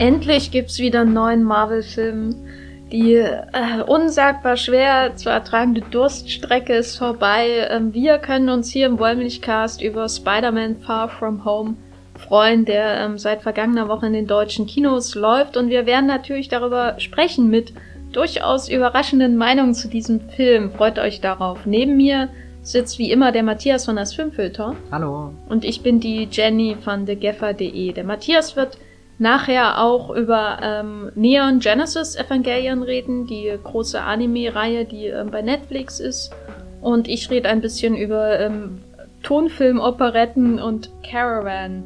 Endlich gibt's wieder einen neuen Marvel-Film. Die äh, unsagbar schwer zu ertragende Durststrecke ist vorbei. Ähm, wir können uns hier im Wollmilchcast über Spider-Man Far From Home freuen, der ähm, seit vergangener Woche in den deutschen Kinos läuft. Und wir werden natürlich darüber sprechen mit durchaus überraschenden Meinungen zu diesem Film. Freut euch darauf. Neben mir sitzt wie immer der Matthias von das Filmfilter. Hallo. Und ich bin die Jenny von thegeffer.de. Der Matthias wird nachher auch über ähm, Neon Genesis Evangelion reden, die große Anime-Reihe, die ähm, bei Netflix ist. Und ich rede ein bisschen über ähm, Tonfilm-Operetten und Caravan.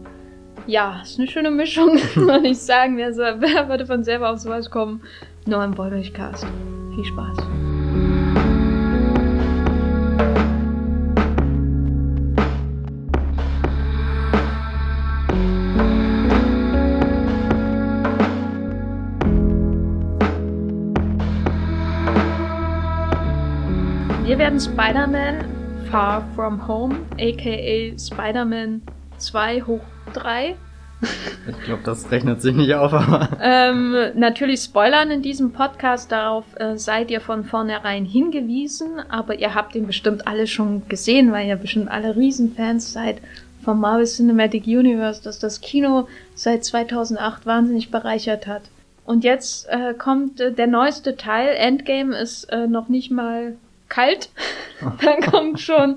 Ja, ist eine schöne Mischung, würde ich sagen. Wer, wer würde von selber auf sowas kommen? Nur im Wollmilchcast. Viel Spaß. Werden Spider-Man Far From Home, aka Spider-Man 2 hoch 3. Ich glaube, das rechnet sich nicht auf, aber. ähm, natürlich spoilern in diesem Podcast, darauf äh, seid ihr von vornherein hingewiesen, aber ihr habt ihn bestimmt alle schon gesehen, weil ihr bestimmt alle Riesenfans seid vom Marvel Cinematic Universe, das das Kino seit 2008 wahnsinnig bereichert hat. Und jetzt äh, kommt äh, der neueste Teil. Endgame ist äh, noch nicht mal kalt. Dann kommt schon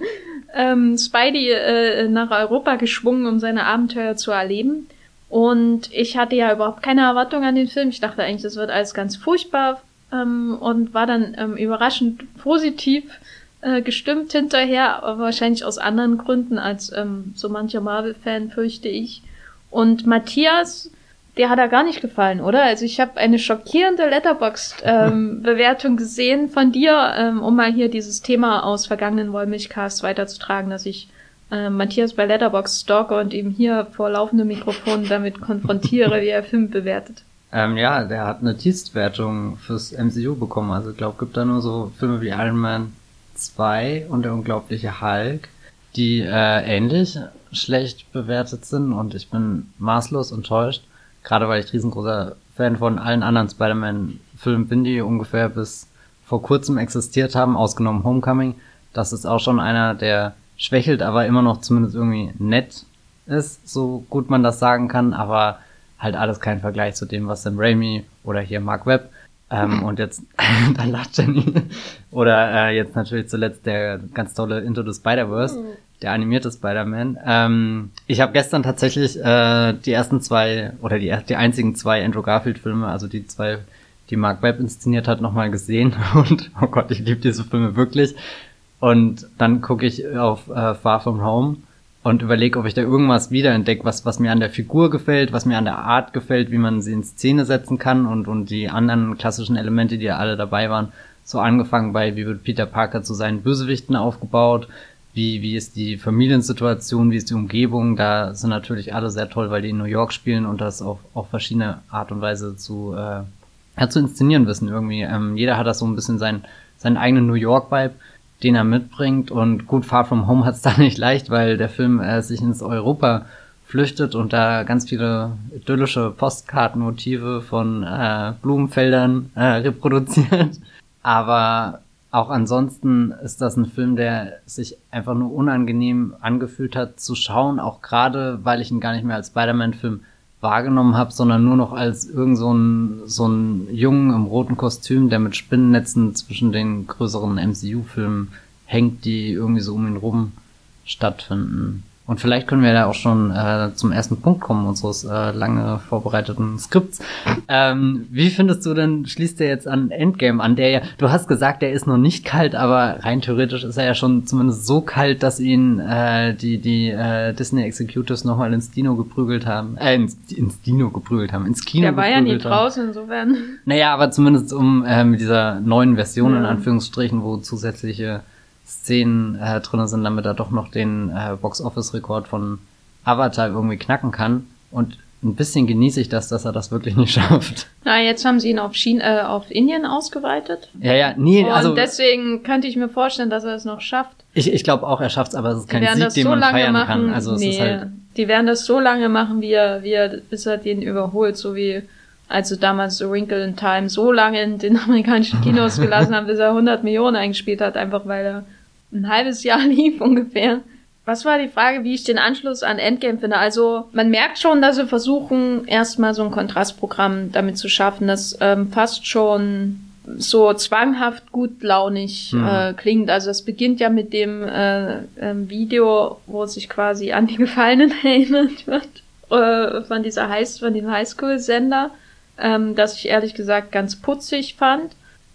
ähm, Spidey äh, nach Europa geschwungen, um seine Abenteuer zu erleben. Und ich hatte ja überhaupt keine Erwartung an den Film. Ich dachte eigentlich, das wird alles ganz furchtbar ähm, und war dann ähm, überraschend positiv äh, gestimmt hinterher, aber wahrscheinlich aus anderen Gründen als ähm, so mancher Marvel-Fan, fürchte ich. Und Matthias der hat er gar nicht gefallen, oder? Also ich habe eine schockierende Letterboxd-Bewertung ähm, gesehen von dir, ähm, um mal hier dieses Thema aus vergangenen Wollmilchcasts weiterzutragen, dass ich äh, Matthias bei Letterboxd stalke und ihm hier vor laufendem Mikrofon damit konfrontiere, wie er Film bewertet. Ähm, ja, der hat eine Tiefstwertung fürs MCU bekommen. Also ich glaube, gibt da nur so Filme wie Iron Man 2 und der unglaubliche Hulk, die äh, ähnlich schlecht bewertet sind und ich bin maßlos enttäuscht. Gerade weil ich riesengroßer Fan von allen anderen Spider-Man-Filmen bin, die ungefähr bis vor kurzem existiert haben, ausgenommen Homecoming. Das ist auch schon einer, der schwächelt, aber immer noch zumindest irgendwie nett ist, so gut man das sagen kann, aber halt alles kein Vergleich zu dem, was Sam Raimi oder hier Mark Webb ähm, und jetzt, da lacht Jenny. Oder äh, jetzt natürlich zuletzt der ganz tolle Into the Spider-Verse, der animierte Spider-Man. Ähm, ich habe gestern tatsächlich äh, die ersten zwei oder die, die einzigen zwei Andrew Garfield-Filme, also die zwei, die Mark Webb inszeniert hat, nochmal gesehen. Und oh Gott, ich liebe diese Filme wirklich. Und dann gucke ich auf äh, Far From Home und überlege, ob ich da irgendwas wiederentdecke, was, was mir an der Figur gefällt, was mir an der Art gefällt, wie man sie in Szene setzen kann und, und die anderen klassischen Elemente, die ja alle dabei waren. So angefangen bei, wie wird Peter Parker zu seinen Bösewichten aufgebaut, wie, wie ist die Familiensituation, wie ist die Umgebung. Da sind natürlich alle sehr toll, weil die in New York spielen und das auf, auf verschiedene Art und Weise zu, äh, ja, zu inszenieren wissen irgendwie. Ähm, jeder hat das so ein bisschen sein, seinen eigenen New York-Vibe, den er mitbringt. Und gut, Far From Home hat es da nicht leicht, weil der Film äh, sich ins Europa flüchtet und da ganz viele idyllische Postkartenmotive von äh, Blumenfeldern äh, reproduziert. Aber auch ansonsten ist das ein Film, der sich einfach nur unangenehm angefühlt hat zu schauen, auch gerade, weil ich ihn gar nicht mehr als Spider-Man-Film wahrgenommen habe, sondern nur noch als irgend so ein, so ein Jungen im roten Kostüm, der mit Spinnennetzen zwischen den größeren MCU-Filmen hängt, die irgendwie so um ihn rum stattfinden. Und vielleicht können wir da auch schon äh, zum ersten Punkt kommen unseres äh, lange vorbereiteten Skripts. Ähm, wie findest du denn, schließt der jetzt an Endgame an, der ja, du hast gesagt, der ist noch nicht kalt, aber rein theoretisch ist er ja schon zumindest so kalt, dass ihn äh, die, die äh, Disney Executives nochmal ins Dino geprügelt haben. Äh, ins, ins Dino geprügelt haben, ins Kino Der war ja nie draußen, insofern. Naja, aber zumindest um äh, mit dieser neuen Version ja. in Anführungsstrichen, wo zusätzliche Szenen äh, drin sind, damit er doch noch den äh, Box-Office-Rekord von Avatar irgendwie knacken kann. Und ein bisschen genieße ich das, dass er das wirklich nicht schafft. Na, jetzt haben sie ihn auf, China, äh, auf Indien ausgeweitet. Ja, ja, nee, Und also. deswegen könnte ich mir vorstellen, dass er es noch schafft. Ich, ich glaube auch, er schafft es, aber es ist kein Sieg, den so man feiern machen, kann. Also nee, es ist halt. Die werden das so lange machen, wie er, wie er, bis er den überholt, so wie also damals A Wrinkle in Time so lange in den amerikanischen Kinos gelassen haben, bis er 100 Millionen eingespielt hat, einfach weil er ein halbes Jahr lief ungefähr. Was war die Frage, wie ich den Anschluss an Endgame finde? Also man merkt schon, dass sie versuchen, erstmal so ein Kontrastprogramm damit zu schaffen, das ähm, fast schon so zwanghaft gut launig mhm. äh, klingt. Also es beginnt ja mit dem äh, äh, Video, wo sich quasi an die Gefallenen erinnert wird äh, von dieser High von dem Highschool-Sender, ähm, das ich ehrlich gesagt ganz putzig fand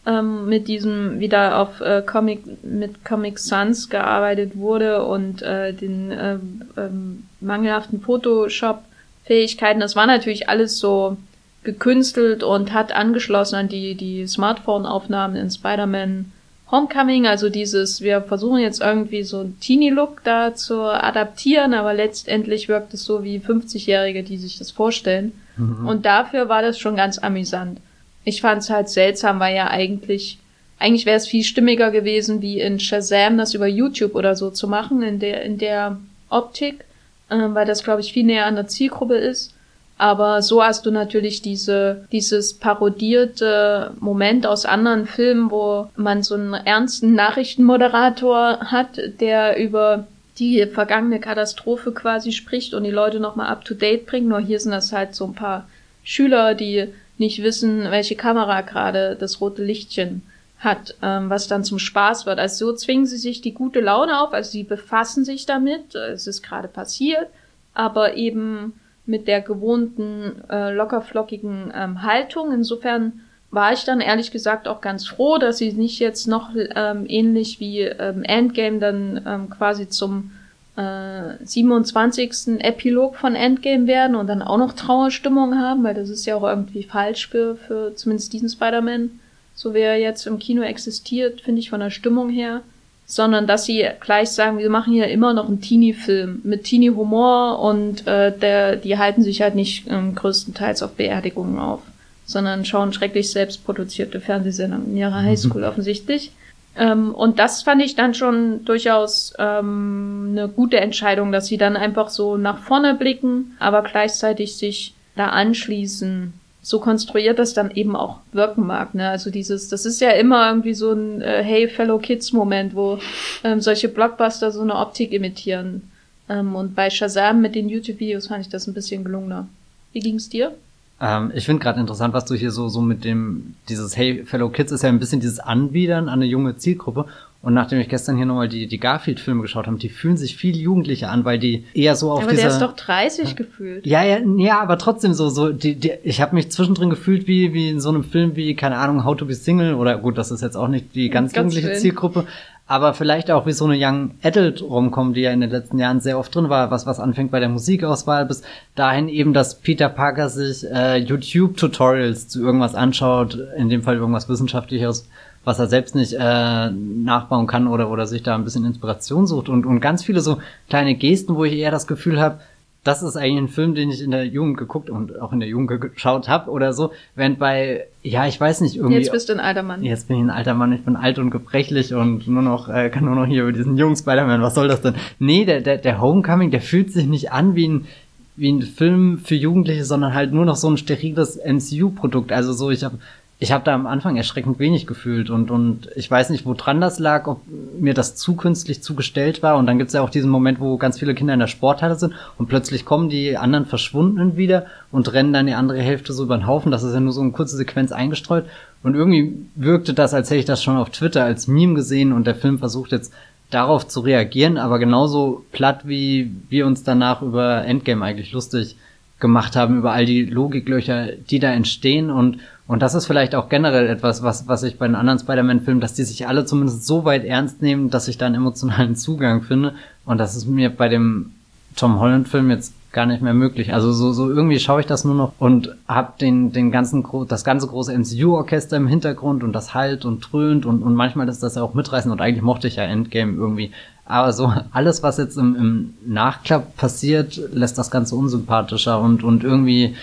ähm, mit diesem wieder auf äh, Comic mit Comic Sans gearbeitet wurde und äh, den äh, ähm, mangelhaften Photoshop-Fähigkeiten. Das war natürlich alles so gekünstelt und hat angeschlossen an die die Smartphone-Aufnahmen in Spider-Man Homecoming, also dieses, wir versuchen jetzt irgendwie so einen Teenie-Look da zu adaptieren, aber letztendlich wirkt es so wie 50-Jährige, die sich das vorstellen. Mhm. Und dafür war das schon ganz amüsant. Ich fand es halt seltsam, weil ja eigentlich, eigentlich wäre es viel stimmiger gewesen, wie in Shazam das über YouTube oder so zu machen, in der, in der Optik, äh, weil das, glaube ich, viel näher an der Zielgruppe ist. Aber so hast du natürlich diese, dieses parodierte Moment aus anderen Filmen, wo man so einen ernsten Nachrichtenmoderator hat, der über die vergangene Katastrophe quasi spricht und die Leute nochmal up to date bringt. Nur hier sind das halt so ein paar Schüler, die nicht wissen, welche Kamera gerade das rote Lichtchen hat, ähm, was dann zum Spaß wird. Also so zwingen sie sich die gute Laune auf, also sie befassen sich damit, es ist gerade passiert, aber eben mit der gewohnten äh, lockerflockigen ähm, Haltung. Insofern war ich dann ehrlich gesagt auch ganz froh, dass sie nicht jetzt noch ähm, ähnlich wie ähm, Endgame dann ähm, quasi zum äh, 27. Epilog von Endgame werden und dann auch noch Trauerstimmung haben, weil das ist ja auch irgendwie falsch für, für zumindest diesen Spider-Man, so wie er jetzt im Kino existiert, finde ich von der Stimmung her. Sondern dass sie gleich sagen, wir machen hier immer noch einen Teenie-Film mit Teenie-Humor und äh, der, die halten sich halt nicht ähm, größtenteils auf Beerdigungen auf, sondern schauen schrecklich selbstproduzierte Fernsehsendungen in ihrer Highschool offensichtlich. Ähm, und das fand ich dann schon durchaus ähm, eine gute Entscheidung, dass sie dann einfach so nach vorne blicken, aber gleichzeitig sich da anschließen. So konstruiert das dann eben auch wirken mag. Ne? Also dieses, das ist ja immer irgendwie so ein äh, Hey Fellow Kids Moment, wo ähm, solche Blockbuster so eine Optik imitieren. Ähm, und bei Shazam mit den YouTube-Videos fand ich das ein bisschen gelungener. Wie ging's dir? Ähm, ich finde gerade interessant, was du hier so, so mit dem, dieses Hey Fellow Kids ist ja ein bisschen dieses Anbiedern an eine junge Zielgruppe. Und nachdem ich gestern hier nochmal die, die Garfield-Filme geschaut habe, die fühlen sich viel jugendlicher an, weil die eher so auf aber dieser... Aber der ist doch 30 ja, gefühlt. Ja, ja, ja, aber trotzdem so, so, die, die, ich habe mich zwischendrin gefühlt wie, wie in so einem Film wie, keine Ahnung, How to be Single oder gut, das ist jetzt auch nicht die ganz, ganz jugendliche schön. Zielgruppe, aber vielleicht auch wie so eine Young Adult rumkommen, die ja in den letzten Jahren sehr oft drin war, was was anfängt bei der Musikauswahl bis dahin eben, dass Peter Parker sich äh, YouTube-Tutorials zu irgendwas anschaut, in dem Fall irgendwas Wissenschaftliches, was er selbst nicht äh, nachbauen kann oder oder sich da ein bisschen Inspiration sucht. Und und ganz viele so kleine Gesten, wo ich eher das Gefühl habe, das ist eigentlich ein Film, den ich in der Jugend geguckt und auch in der Jugend geschaut habe oder so. Während bei, ja, ich weiß nicht, irgendwie. Jetzt bist du ein alter Mann. Jetzt bin ich ein alter Mann, ich bin alt und gebrechlich und nur noch, äh, kann nur noch hier über diesen jungen Spider-Man, was soll das denn? Nee, der, der, der Homecoming, der fühlt sich nicht an wie ein, wie ein Film für Jugendliche, sondern halt nur noch so ein steriles MCU-Produkt. Also so, ich habe ich habe da am Anfang erschreckend wenig gefühlt und, und ich weiß nicht, woran das lag, ob mir das zu künstlich zugestellt war. Und dann gibt's ja auch diesen Moment, wo ganz viele Kinder in der Sporthalle sind und plötzlich kommen die anderen Verschwundenen wieder und rennen dann die andere Hälfte so über den Haufen. Das ist ja nur so eine kurze Sequenz eingestreut. Und irgendwie wirkte das, als hätte ich das schon auf Twitter als Meme gesehen und der Film versucht jetzt darauf zu reagieren, aber genauso platt wie wir uns danach über Endgame eigentlich lustig gemacht haben, über all die Logiklöcher, die da entstehen und und das ist vielleicht auch generell etwas, was, was ich bei den anderen Spider-Man-Filmen, dass die sich alle zumindest so weit ernst nehmen, dass ich da einen emotionalen Zugang finde. Und das ist mir bei dem Tom Holland-Film jetzt gar nicht mehr möglich. Also so, so irgendwie schaue ich das nur noch und hab den, den ganzen, das ganze große MCU-Orchester im Hintergrund und das halt und dröhnt und, und manchmal ist das ja auch mitreißend und eigentlich mochte ich ja Endgame irgendwie. Aber so alles, was jetzt im, im Nachklapp passiert, lässt das Ganze unsympathischer und, und irgendwie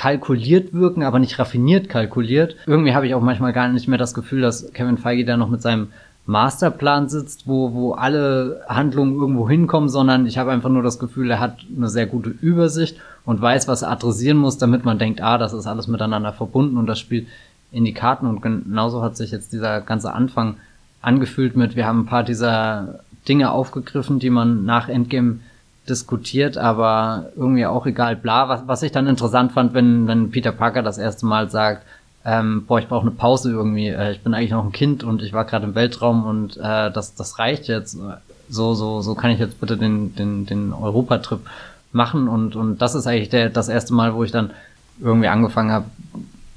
kalkuliert wirken, aber nicht raffiniert kalkuliert. Irgendwie habe ich auch manchmal gar nicht mehr das Gefühl, dass Kevin Feige da noch mit seinem Masterplan sitzt, wo, wo alle Handlungen irgendwo hinkommen, sondern ich habe einfach nur das Gefühl, er hat eine sehr gute Übersicht und weiß, was er adressieren muss, damit man denkt, ah, das ist alles miteinander verbunden und das spielt in die Karten und genauso hat sich jetzt dieser ganze Anfang angefühlt mit, wir haben ein paar dieser Dinge aufgegriffen, die man nach Endgame diskutiert, aber irgendwie auch egal, bla. Was, was ich dann interessant fand, wenn, wenn Peter Parker das erste Mal sagt, ähm, boah, ich brauche eine Pause irgendwie, äh, ich bin eigentlich noch ein Kind und ich war gerade im Weltraum und äh, das, das reicht jetzt. So, so, so kann ich jetzt bitte den, den, den Europatrip machen und, und das ist eigentlich der, das erste Mal, wo ich dann irgendwie angefangen habe,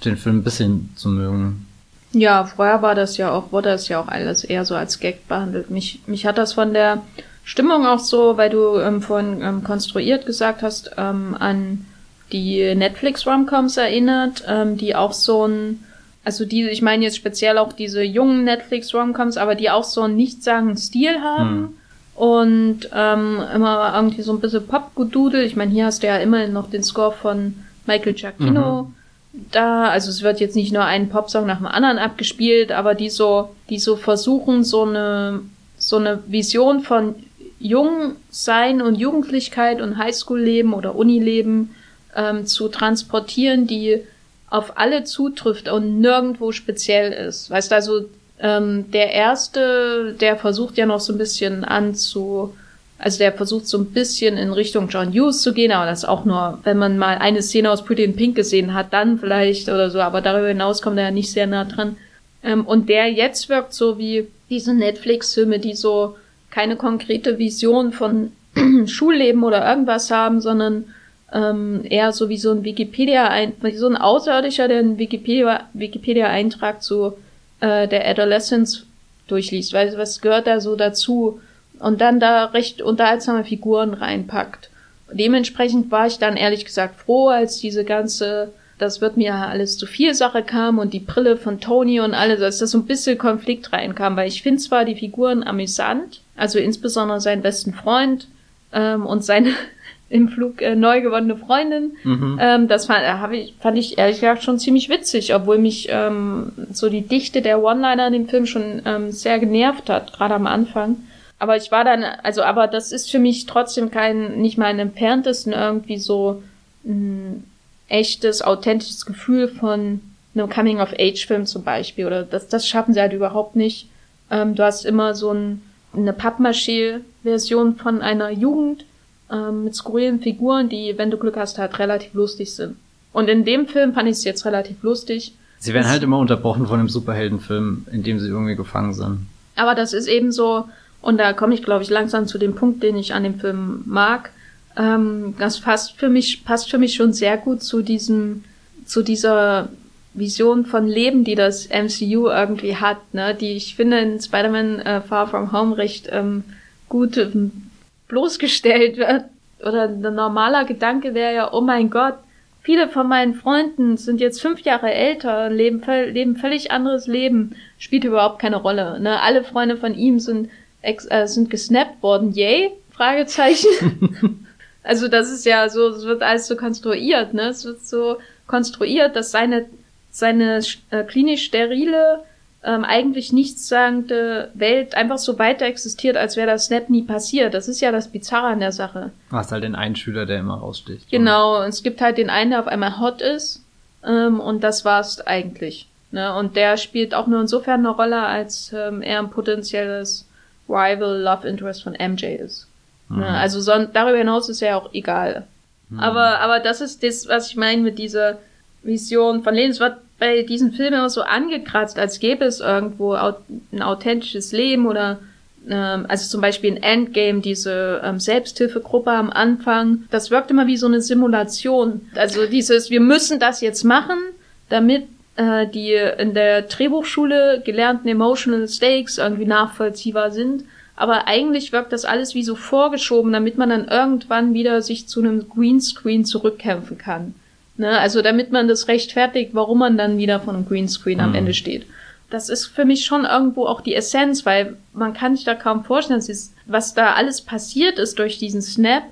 den Film ein bisschen zu mögen. Ja, vorher war das ja auch, wurde das ja auch alles eher so als Gag behandelt. Mich, mich hat das von der Stimmung auch so, weil du ähm, vorhin ähm, konstruiert gesagt hast, ähm, an die Netflix-Romcoms erinnert, ähm, die auch so ein, also die, ich meine jetzt speziell auch diese jungen Netflix-Romcoms, aber die auch so einen nichtssagenden Stil haben. Hm. Und ähm, immer irgendwie so ein bisschen Pop-Gedudel. Ich meine, hier hast du ja immerhin noch den Score von Michael Giacchino. Mhm da, also es wird jetzt nicht nur ein Popsong nach dem anderen abgespielt, aber die so, die so versuchen, so eine, so eine Vision von Jungsein und Jugendlichkeit und Highschool-Leben oder Unileben ähm, zu transportieren, die auf alle zutrifft und nirgendwo speziell ist. Weißt du, also ähm, der erste, der versucht ja noch so ein bisschen anzu also der versucht so ein bisschen in Richtung John Hughes zu gehen, aber das auch nur, wenn man mal eine Szene aus Pretty in Pink gesehen hat, dann vielleicht oder so, aber darüber hinaus kommt er ja nicht sehr nah dran. Ähm, und der jetzt wirkt so wie diese Netflix-Filme, die so keine konkrete Vision von Schulleben oder irgendwas haben, sondern ähm, eher so wie so ein Wikipedia, ein, wie so ein Außerirdischer, der einen Wikipedia, Wikipedia-Eintrag zu äh, der Adolescence durchliest. Weil was gehört da so dazu? und dann da recht unterhaltsame Figuren reinpackt. Dementsprechend war ich dann ehrlich gesagt froh, als diese ganze, das wird mir alles zu viel Sache kam und die Brille von Tony und alles, als da so ein bisschen Konflikt reinkam, weil ich finde zwar die Figuren amüsant, also insbesondere seinen besten Freund ähm, und seine im Flug äh, neu gewonnene Freundin. Mhm. Ähm, das fand, äh, ich, fand ich ehrlich gesagt schon ziemlich witzig, obwohl mich ähm, so die Dichte der One-Liner in dem Film schon ähm, sehr genervt hat, gerade am Anfang. Aber ich war dann, also, aber das ist für mich trotzdem kein, nicht mal im entferntesten irgendwie so ein echtes, authentisches Gefühl von einem Coming-of-Age-Film zum Beispiel. Oder das, das schaffen sie halt überhaupt nicht. Ähm, du hast immer so ein, eine Pappmaché-Version von einer Jugend ähm, mit skurrilen Figuren, die, wenn du Glück hast, halt relativ lustig sind. Und in dem Film fand ich es jetzt relativ lustig. Sie werden halt immer unterbrochen von einem Superheldenfilm, in dem sie irgendwie gefangen sind. Aber das ist eben so, und da komme ich, glaube ich, langsam zu dem Punkt, den ich an dem Film mag. Ähm, das passt für mich, passt für mich schon sehr gut zu diesem, zu dieser Vision von Leben, die das MCU irgendwie hat, ne? die ich finde in Spider-Man äh, Far From Home recht ähm, gut ähm, bloßgestellt wird. Oder ein normaler Gedanke wäre ja, oh mein Gott, viele von meinen Freunden sind jetzt fünf Jahre älter, leben, leben völlig anderes Leben, spielt überhaupt keine Rolle. Ne? Alle Freunde von ihm sind äh, sind gesnappt worden. Yay? Fragezeichen. also das ist ja so, es wird alles so konstruiert, ne? Es wird so konstruiert, dass seine seine äh, klinisch sterile, ähm, eigentlich nichtssagende Welt einfach so weiter existiert, als wäre das Snap nie passiert. Das ist ja das Bizarre an der Sache. Du hast halt den einen Schüler, der immer raussticht. Genau, und es gibt halt den einen, der auf einmal hot ist, ähm, und das war's eigentlich. Ne? Und der spielt auch nur insofern eine Rolle, als ähm, er ein potenzielles Rival Love Interest von MJ ist. Mhm. Ja, also so, darüber hinaus ist ja auch egal. Mhm. Aber, aber das ist das, was ich meine mit dieser Vision von Leben. Es wird bei diesen Filmen immer so angekratzt, als gäbe es irgendwo ein authentisches Leben oder ähm, also zum Beispiel in Endgame diese ähm, Selbsthilfegruppe am Anfang. Das wirkt immer wie so eine Simulation. Also dieses, wir müssen das jetzt machen, damit äh, die in der Drehbuchschule gelernten Emotional Stakes irgendwie nachvollziehbar sind. Aber eigentlich wirkt das alles wie so vorgeschoben, damit man dann irgendwann wieder sich zu einem Greenscreen zurückkämpfen kann. Ne? Also damit man das rechtfertigt, warum man dann wieder von einem Greenscreen mhm. am Ende steht. Das ist für mich schon irgendwo auch die Essenz, weil man kann sich da kaum vorstellen, was da alles passiert ist durch diesen Snap,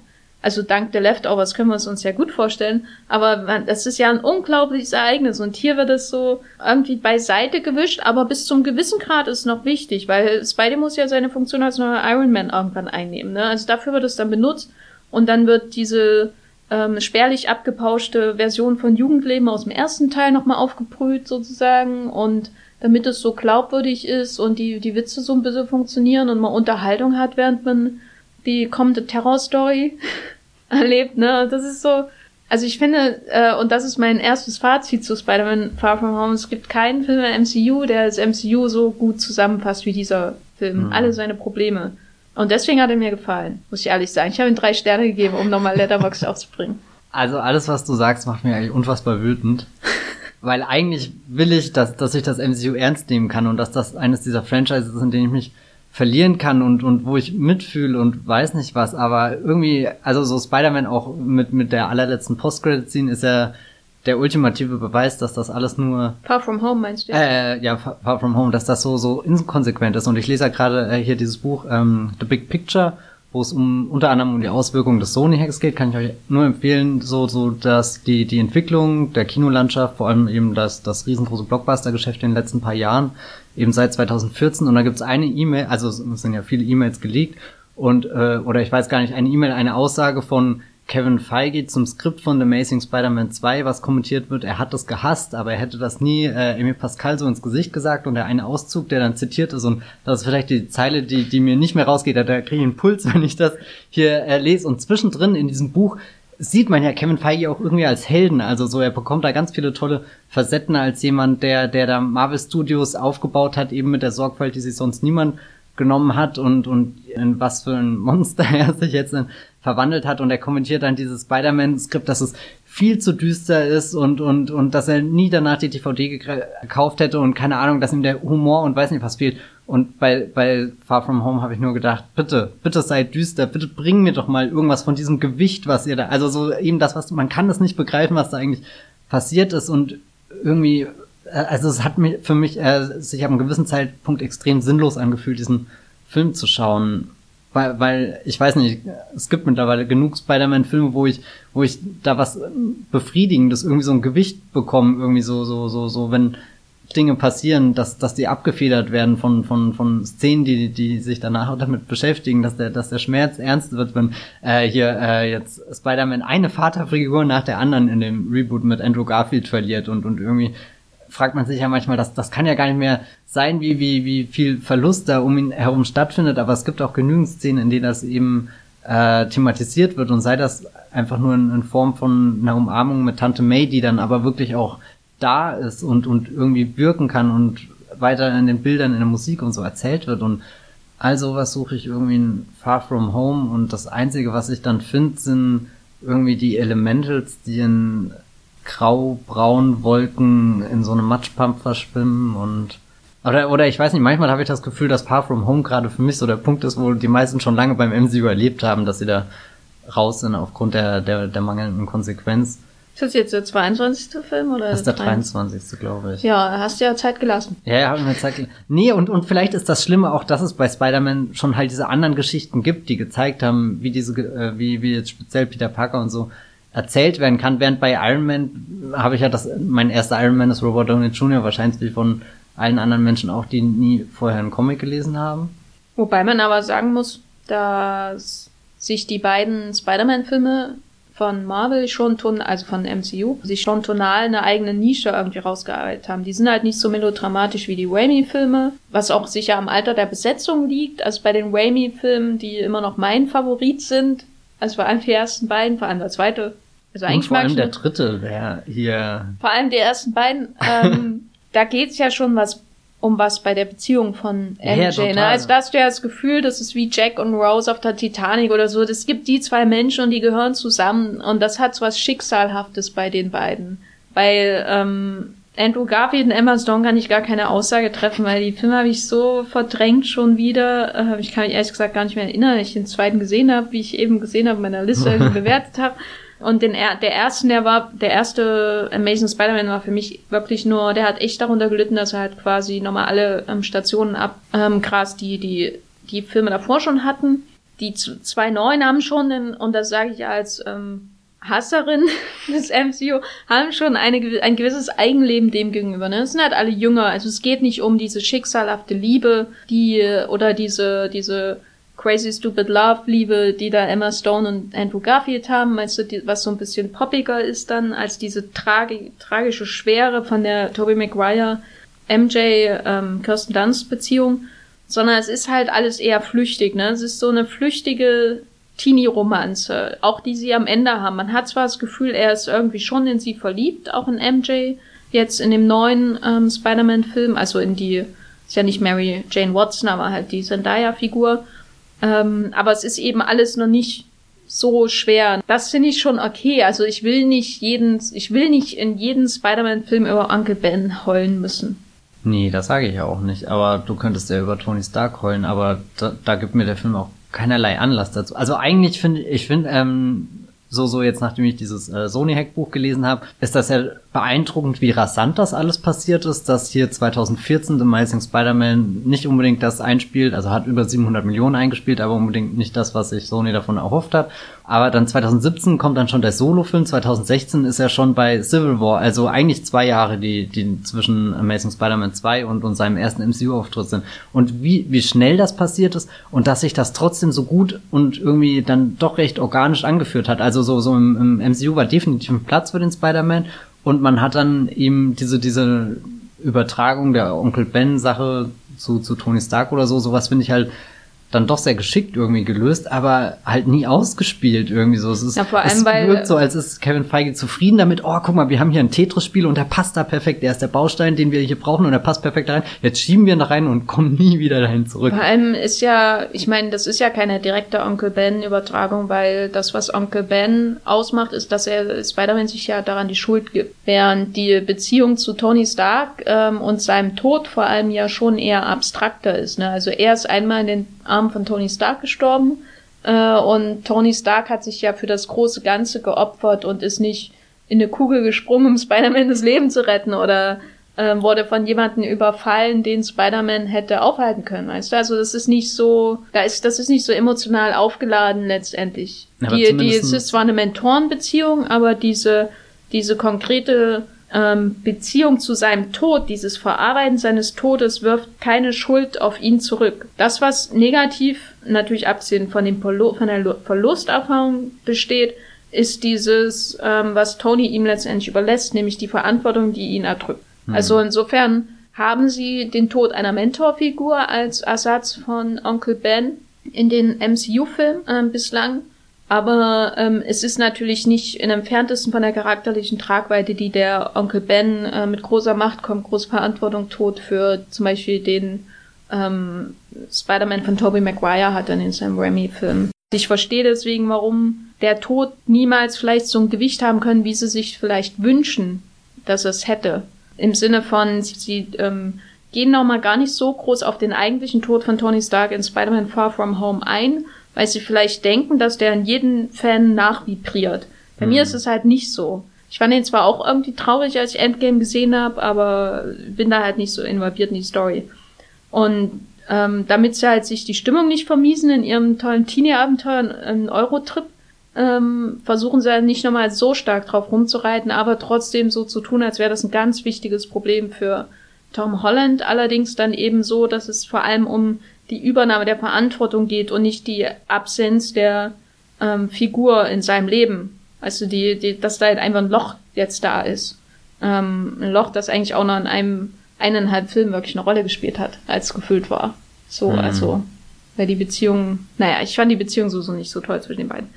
Also dank der Leftovers können wir es uns ja gut vorstellen. Aber das ist ja ein unglaubliches Ereignis. Und hier wird es so irgendwie beiseite gewischt. Aber bis zum gewissen Grad ist es noch wichtig, weil Spidey muss ja seine Funktion als neuer Iron Man irgendwann einnehmen. Ne? Also dafür wird es dann benutzt. Und dann wird diese ähm, spärlich abgepauschte Version von Jugendleben aus dem ersten Teil nochmal aufgebrüht sozusagen. Und damit es so glaubwürdig ist und die, die Witze so ein bisschen funktionieren und man Unterhaltung hat, während man die kommende Terrorstory erlebt, ne? Das ist so. Also ich finde, äh, und das ist mein erstes Fazit zu Spider-Man Far From Home, es gibt keinen Film im MCU, der das MCU so gut zusammenfasst wie dieser Film. Mhm. Alle seine Probleme. Und deswegen hat er mir gefallen, muss ich ehrlich sagen. Ich habe ihm drei Sterne gegeben, um nochmal Letterboxd aufzubringen. Also alles, was du sagst, macht mich eigentlich unfassbar wütend. Weil eigentlich will ich, dass, dass ich das MCU ernst nehmen kann und dass das eines dieser Franchises ist, in denen ich mich verlieren kann und, und wo ich mitfühle und weiß nicht was, aber irgendwie, also so Spider-Man auch mit, mit der allerletzten Post-Credit-Scene ist ja der ultimative Beweis, dass das alles nur Far From Home meinst du? Äh, ja, Far From Home, dass das so so inkonsequent ist. Und ich lese ja gerade äh, hier dieses Buch ähm, The Big Picture wo es um unter anderem um die Auswirkungen des Sony-Hacks geht, kann ich euch nur empfehlen, so, so dass die, die Entwicklung der Kinolandschaft, vor allem eben das, das riesengroße Blockbuster-Geschäft in den letzten paar Jahren, eben seit 2014, und da gibt's eine E-Mail, also es sind ja viele E-Mails geleakt, und, äh, oder ich weiß gar nicht, eine E-Mail, eine Aussage von Kevin Feige zum Skript von The Amazing Spider-Man 2, was kommentiert wird, er hat das gehasst, aber er hätte das nie äh, Emil Pascal so ins Gesicht gesagt. Und der eine Auszug, der dann zitiert ist und das ist vielleicht die Zeile, die, die mir nicht mehr rausgeht, da kriege ich einen Puls, wenn ich das hier äh, lese. Und zwischendrin in diesem Buch sieht man ja Kevin Feige auch irgendwie als Helden, also so, er bekommt da ganz viele tolle Facetten als jemand, der, der da Marvel Studios aufgebaut hat, eben mit der Sorgfalt, die sich sonst niemand genommen hat und, und in was für ein Monster er sich jetzt verwandelt hat und er kommentiert dann dieses Spider-Man-Skript, dass es viel zu düster ist und, und, und dass er nie danach die DVD gekauft hätte und keine Ahnung, dass ihm der Humor und weiß nicht was fehlt. Und bei, bei Far From Home habe ich nur gedacht, bitte, bitte seid düster, bitte bring mir doch mal irgendwas von diesem Gewicht, was ihr da, also so eben das, was, man kann das nicht begreifen, was da eigentlich passiert ist und irgendwie äh, also es hat mir für mich äh, sich ab einem gewissen Zeitpunkt extrem sinnlos angefühlt, diesen Film zu schauen. Weil, weil, ich weiß nicht, es gibt mittlerweile genug Spider-Man-Filme, wo ich, wo ich da was Befriedigendes, irgendwie so ein Gewicht bekomme, irgendwie so, so, so, so, wenn Dinge passieren, dass, dass die abgefedert werden von, von, von Szenen, die, die sich danach damit beschäftigen, dass der, dass der Schmerz ernst wird, wenn äh, hier äh, jetzt Spider-Man eine Vaterfigur nach der anderen in dem Reboot mit Andrew Garfield verliert und, und irgendwie fragt man sich ja manchmal, dass das kann ja gar nicht mehr sein, wie, wie, wie viel Verlust da um ihn herum stattfindet, aber es gibt auch genügend Szenen, in denen das eben äh, thematisiert wird. Und sei das einfach nur in, in Form von einer Umarmung mit Tante May, die dann aber wirklich auch da ist und, und irgendwie wirken kann und weiter in den Bildern, in der Musik und so erzählt wird. Und all sowas suche ich irgendwie in Far From Home. Und das Einzige, was ich dann finde, sind irgendwie die Elementals, die in grau-braun Wolken in so einem Matschpump verschwimmen und oder, oder ich weiß nicht, manchmal habe ich das Gefühl, dass Far From Home gerade für mich so der Punkt ist, wo die meisten schon lange beim MCU erlebt haben, dass sie da raus sind aufgrund der, der, der mangelnden Konsequenz. Ist das jetzt der 22. Film oder? Das ist der 23. glaube ich. Ja, hast du ja Zeit gelassen. Ja, ja, habe mir Zeit gelassen. Nee, und, und vielleicht ist das Schlimme auch, dass es bei Spider-Man schon halt diese anderen Geschichten gibt, die gezeigt haben, wie diese, äh, wie, wie jetzt speziell Peter Parker und so erzählt werden kann, während bei Iron Man habe ich ja das, mein erster Iron Man ist Robert Downey Jr., wahrscheinlich wie von allen anderen Menschen auch, die nie vorher einen Comic gelesen haben. Wobei man aber sagen muss, dass sich die beiden Spider-Man-Filme von Marvel schon ton, also von MCU, sich schon tonal eine eigene Nische irgendwie rausgearbeitet haben. Die sind halt nicht so melodramatisch wie die Raimi-Filme, was auch sicher am Alter der Besetzung liegt. Also bei den Raimi-Filmen, die immer noch mein Favorit sind, also vor allem die ersten beiden, vor allem der zweite. Also eigentlich Und vor allem der dritte wäre hier. Vor allem die ersten beiden. Ähm, da geht's ja schon was um was bei der Beziehung von MJ. Ja, ne? Also da hast du ja das Gefühl, das ist wie Jack und Rose auf der Titanic oder so. Es gibt die zwei Menschen und die gehören zusammen und das hat so was Schicksalhaftes bei den beiden. Weil ähm, Andrew Garfield und Emma Stone kann ich gar keine Aussage treffen, weil die Filme habe ich so verdrängt schon wieder. Äh, ich kann mich ehrlich gesagt gar nicht mehr erinnern, ich den zweiten gesehen habe, wie ich eben gesehen habe, in meiner Liste bewertet habe. Und den, der ersten, der war, der erste Amazing Spider-Man war für mich wirklich nur, der hat echt darunter gelitten, dass er halt quasi nochmal alle ähm, Stationen abgrast, ähm, die, die die Filme davor schon hatten. die zwei neuen haben schon, einen, und das sage ich als ähm, Hasserin des MCU, haben schon eine, ein gewisses Eigenleben dem gegenüber. Ne? Es sind halt alle jünger. Also es geht nicht um diese schicksalhafte Liebe, die oder diese diese Crazy Stupid Love Liebe, die da Emma Stone und Andrew Garfield haben, weißt du, die, was so ein bisschen poppiger ist dann als diese tragi tragische Schwere von der Tobey Maguire MJ ähm, Kirsten Dunst Beziehung, sondern es ist halt alles eher flüchtig, ne? Es ist so eine flüchtige Teenie-Romanze, auch die sie am Ende haben. Man hat zwar das Gefühl, er ist irgendwie schon in sie verliebt, auch in MJ, jetzt in dem neuen ähm, Spider-Man-Film, also in die, ist ja nicht Mary Jane Watson, aber halt die Zendaya-Figur. Ähm, aber es ist eben alles noch nicht so schwer. Das finde ich schon okay. Also ich will nicht jeden, ich will nicht in jeden Spider-Man-Film über Uncle Ben heulen müssen. Nee, das sage ich ja auch nicht. Aber du könntest ja über Tony Stark heulen, aber da, da gibt mir der Film auch keinerlei Anlass dazu. Also eigentlich finde ich finde ähm, so so jetzt nachdem ich dieses äh, Sony Hackbuch gelesen habe, ist das ja beeindruckend, wie rasant das alles passiert ist, dass hier 2014 The Amazing Spider-Man nicht unbedingt das einspielt, also hat über 700 Millionen eingespielt, aber unbedingt nicht das, was sich Sony davon erhofft hat. Aber dann 2017 kommt dann schon der Solo-Film, 2016 ist er schon bei Civil War, also eigentlich zwei Jahre, die, die zwischen Amazing Spider-Man 2 und, und seinem ersten MCU-Auftritt sind. Und wie, wie schnell das passiert ist und dass sich das trotzdem so gut und irgendwie dann doch recht organisch angeführt hat. Also so, so im, im MCU war definitiv ein Platz für den Spider-Man und man hat dann eben diese, diese Übertragung der Onkel Ben Sache zu, zu Tony Stark oder so, sowas finde ich halt dann doch sehr geschickt irgendwie gelöst, aber halt nie ausgespielt irgendwie so. Es ist, ja, vor allem, es weil, wirkt so, als ist Kevin Feige zufrieden damit. Oh, guck mal, wir haben hier ein Tetris-Spiel und der passt da perfekt. Der ist der Baustein, den wir hier brauchen und der passt perfekt da rein. Jetzt schieben wir ihn da rein und kommen nie wieder dahin zurück. Vor allem ist ja, ich meine, das ist ja keine direkte Onkel Ben-Übertragung, weil das, was Onkel Ben ausmacht, ist, dass er Spider-Man sich ja daran die Schuld gibt. Während die Beziehung zu Tony Stark ähm, und seinem Tod vor allem ja schon eher abstrakter ist. Ne? Also er ist einmal in den Arm von Tony Stark gestorben. Äh, und Tony Stark hat sich ja für das große Ganze geopfert und ist nicht in eine Kugel gesprungen, um Spider-Man das Leben zu retten oder äh, wurde von jemandem überfallen, den Spider-Man hätte aufhalten können, weißt du? Also das ist nicht so, da ist, das ist nicht so emotional aufgeladen letztendlich. Aber die, die, es ist zwar eine Mentorenbeziehung, aber diese, diese konkrete ähm, Beziehung zu seinem Tod, dieses Verarbeiten seines Todes wirft keine Schuld auf ihn zurück. Das, was negativ, natürlich abgesehen von, dem Polo von der Verlusterfahrung besteht, ist dieses, ähm, was Tony ihm letztendlich überlässt, nämlich die Verantwortung, die ihn erdrückt. Mhm. Also insofern haben sie den Tod einer Mentorfigur als Ersatz von Onkel Ben in den MCU-Filmen äh, bislang aber ähm, es ist natürlich nicht in entferntesten von der charakterlichen Tragweite, die der Onkel Ben äh, mit großer Macht kommt, große Verantwortung tot für zum Beispiel den ähm, Spider-Man von Tobey Maguire hat in seinem Remy-Film. Ich verstehe deswegen, warum der Tod niemals vielleicht so ein Gewicht haben können, wie sie sich vielleicht wünschen, dass es hätte. Im Sinne von, sie, sie ähm, gehen nochmal gar nicht so groß auf den eigentlichen Tod von Tony Stark in Spider-Man Far From Home ein, weil sie vielleicht denken, dass der in jedem Fan nachvibriert. Bei mhm. mir ist es halt nicht so. Ich fand ihn zwar auch irgendwie traurig, als ich Endgame gesehen habe, aber bin da halt nicht so involviert in die Story. Und ähm, damit sie halt sich die Stimmung nicht vermiesen in ihrem tollen Teenie-Abenteuer, einen Eurotrip, ähm, versuchen sie halt nicht nochmal so stark drauf rumzureiten, aber trotzdem so zu tun, als wäre das ein ganz wichtiges Problem für Tom Holland. Allerdings dann eben so, dass es vor allem um die Übernahme der Verantwortung geht und nicht die Absenz der ähm, Figur in seinem Leben. Also die, die, dass da halt einfach ein Loch jetzt da ist. Ähm, ein Loch, das eigentlich auch noch in einem eineinhalb Film wirklich eine Rolle gespielt hat, als gefüllt war. So, mhm. also, weil die Beziehung, naja, ich fand die Beziehung so, so nicht so toll zwischen den beiden.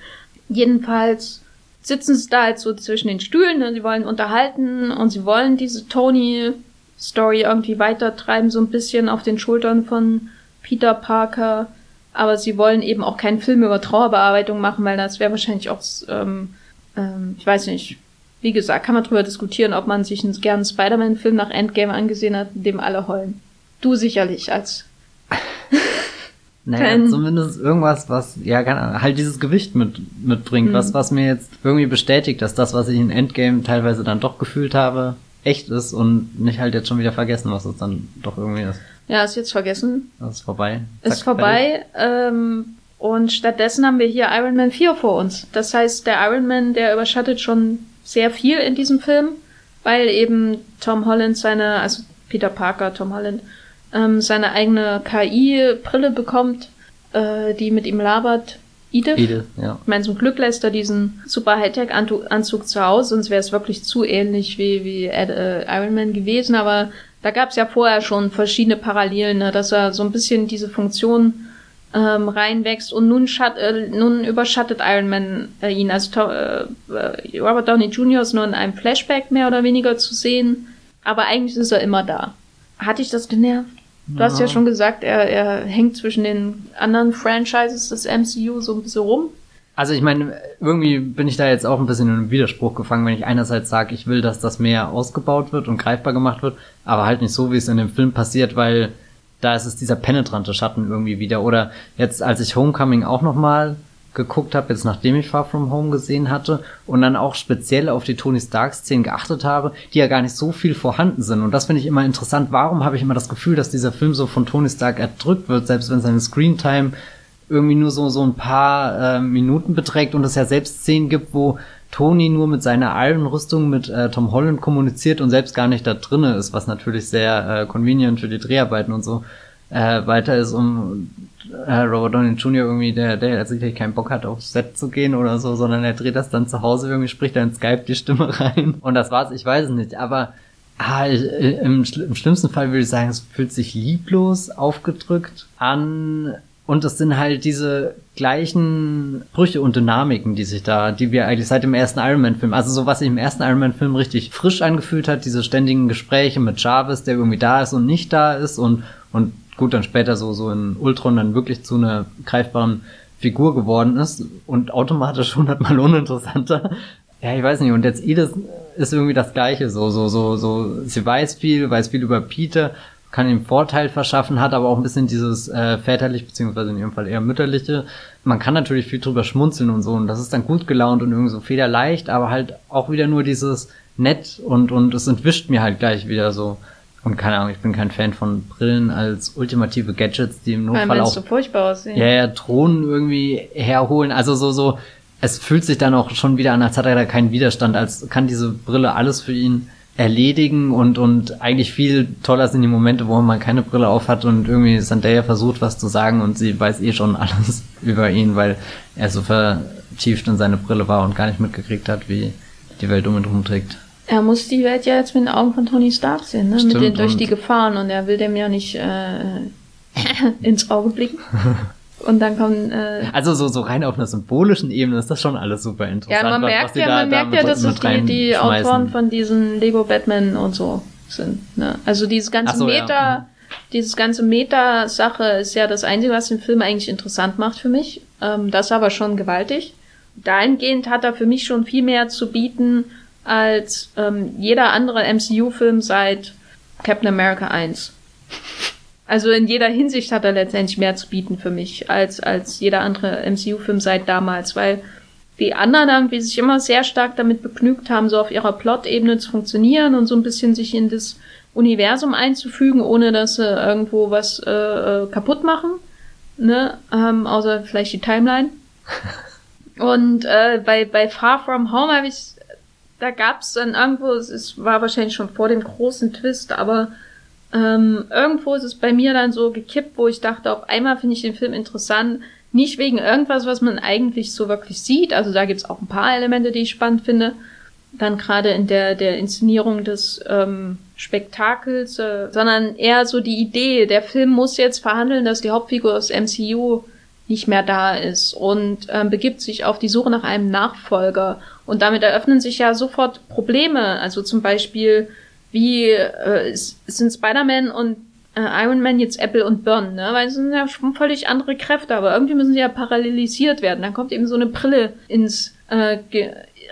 Jedenfalls sitzen sie da halt so zwischen den Stühlen, ne? sie wollen unterhalten und sie wollen diese Tony-Story irgendwie weitertreiben, so ein bisschen auf den Schultern von Peter Parker, aber sie wollen eben auch keinen Film über Trauerbearbeitung machen, weil das wäre wahrscheinlich auch, ähm, ähm, ich weiß nicht, wie gesagt, kann man drüber diskutieren, ob man sich einen gern Spider-Man-Film nach Endgame angesehen hat, in dem alle heulen. Du sicherlich als. naja, zumindest irgendwas, was, ja, kann, halt dieses Gewicht mit, mitbringt, mhm. was, was mir jetzt irgendwie bestätigt, dass das, was ich in Endgame teilweise dann doch gefühlt habe, echt ist und nicht halt jetzt schon wieder vergessen, was es dann doch irgendwie ist. Ja, ist jetzt vergessen. Das ist vorbei. Zack, ist vorbei. Ähm, Und stattdessen haben wir hier Iron Man 4 vor uns. Das heißt, der Iron Man, der überschattet schon sehr viel in diesem Film, weil eben Tom Holland seine, also Peter Parker, Tom Holland, ähm, seine eigene KI-Brille bekommt, äh, die mit ihm labert. Edith. Edith, ja. Ich meine, zum Glück lässt er diesen super Hightech-Anzug zu Hause, sonst wäre es wirklich zu ähnlich wie, wie Ed, äh, Iron Man gewesen. Aber da gab es ja vorher schon verschiedene Parallelen, ne, dass er so ein bisschen diese Funktion ähm, reinwächst und nun, schatt, äh, nun überschattet Iron Man äh, ihn. Also äh, äh, Robert Downey Jr. ist nur in einem Flashback mehr oder weniger zu sehen, aber eigentlich ist er immer da. Hatte ich das genervt? Du ja. hast ja schon gesagt, er, er hängt zwischen den anderen Franchises des MCU so ein bisschen rum. Also ich meine, irgendwie bin ich da jetzt auch ein bisschen in einen Widerspruch gefangen, wenn ich einerseits sage, ich will, dass das mehr ausgebaut wird und greifbar gemacht wird, aber halt nicht so, wie es in dem Film passiert, weil da ist es dieser penetrante Schatten irgendwie wieder. Oder jetzt, als ich Homecoming auch nochmal geguckt habe, jetzt nachdem ich Far From Home gesehen hatte und dann auch speziell auf die Tony Stark-Szenen geachtet habe, die ja gar nicht so viel vorhanden sind. Und das finde ich immer interessant. Warum habe ich immer das Gefühl, dass dieser Film so von Tony Stark erdrückt wird, selbst wenn seine Screentime irgendwie nur so, so ein paar äh, Minuten beträgt und es ja selbst Szenen gibt, wo Tony nur mit seiner Iron-Rüstung mit äh, Tom Holland kommuniziert und selbst gar nicht da drinne ist, was natürlich sehr äh, convenient für die Dreharbeiten und so äh, weiter ist, um äh, Robert Downey Jr. irgendwie, der, der sicherlich keinen Bock hat, aufs Set zu gehen oder so, sondern er dreht das dann zu Hause irgendwie, spricht dann Skype die Stimme rein und das war's, ich weiß es nicht, aber ah, ich, im, im schlimmsten Fall würde ich sagen, es fühlt sich lieblos aufgedrückt an und es sind halt diese gleichen Brüche und Dynamiken, die sich da, die wir eigentlich seit dem ersten Iron Man Film, also so was sich im ersten Iron Man Film richtig frisch angefühlt hat, diese ständigen Gespräche mit Jarvis, der irgendwie da ist und nicht da ist und, und gut dann später so, so in Ultron dann wirklich zu einer greifbaren Figur geworden ist und automatisch hundertmal uninteressanter. Ja, ich weiß nicht. Und jetzt Edith ist irgendwie das Gleiche. So, so, so, so. Sie weiß viel, weiß viel über Peter, kann ihm Vorteil verschaffen, hat aber auch ein bisschen dieses äh, väterlich, beziehungsweise in ihrem Fall eher mütterliche. Man kann natürlich viel drüber schmunzeln und so und das ist dann gut gelaunt und irgendwie so federleicht, aber halt auch wieder nur dieses nett und, und es entwischt mir halt gleich wieder so. Und keine Ahnung, ich bin kein Fan von Brillen als ultimative Gadgets, die im Notfall auch so furchtbar aussehen. Ja, ja, Drohnen irgendwie herholen. Also so, so, es fühlt sich dann auch schon wieder an, als hat er da keinen Widerstand, als kann diese Brille alles für ihn erledigen und, und eigentlich viel toller sind die Momente, wo man keine Brille auf hat und irgendwie Zendaya versucht was zu sagen und sie weiß eh schon alles über ihn, weil er so vertieft in seine Brille war und gar nicht mitgekriegt hat, wie die Welt um ihn herum trägt. Er muss die Welt ja jetzt mit den Augen von Tony Stark sehen, ne? Stimmt, mit den, durch die Gefahren und er will dem ja nicht äh, ins Auge blicken. Und dann kommen. Äh, also so, so rein auf einer symbolischen Ebene ist das schon alles super interessant. Ja, man was, merkt was ja, man merkt ja, dass es die, die Autoren von diesen Lego Batman und so sind. Ne? Also dieses ganze so, Meta, ja. dieses ganze Meta-Sache ist ja das Einzige, was den Film eigentlich interessant macht für mich. Ähm, das aber schon gewaltig. Dahingehend hat er für mich schon viel mehr zu bieten als ähm, jeder andere MCU-Film seit Captain America 1. Also in jeder Hinsicht hat er letztendlich mehr zu bieten für mich als, als jeder andere MCU-Film seit damals, weil die anderen irgendwie sich immer sehr stark damit begnügt haben, so auf ihrer Plot-Ebene zu funktionieren und so ein bisschen sich in das Universum einzufügen, ohne dass sie irgendwo was äh, äh kaputt machen. Ne? Ähm, außer vielleicht die Timeline. und äh, bei, bei Far From Home habe ich, da gab's dann irgendwo, es war wahrscheinlich schon vor dem großen Twist, aber ähm, irgendwo ist es bei mir dann so gekippt, wo ich dachte, auf einmal finde ich den Film interessant. Nicht wegen irgendwas, was man eigentlich so wirklich sieht. Also da gibt's auch ein paar Elemente, die ich spannend finde. Dann gerade in der, der Inszenierung des ähm, Spektakels, äh, sondern eher so die Idee, der Film muss jetzt verhandeln, dass die Hauptfigur aus MCU nicht mehr da ist und ähm, begibt sich auf die Suche nach einem Nachfolger. Und damit eröffnen sich ja sofort Probleme. Also zum Beispiel wie äh, sind Spider-Man und äh, Iron Man jetzt Apple und Burn, ne? Weil es sind ja schon völlig andere Kräfte, aber irgendwie müssen sie ja parallelisiert werden. Dann kommt eben so eine Brille ins äh,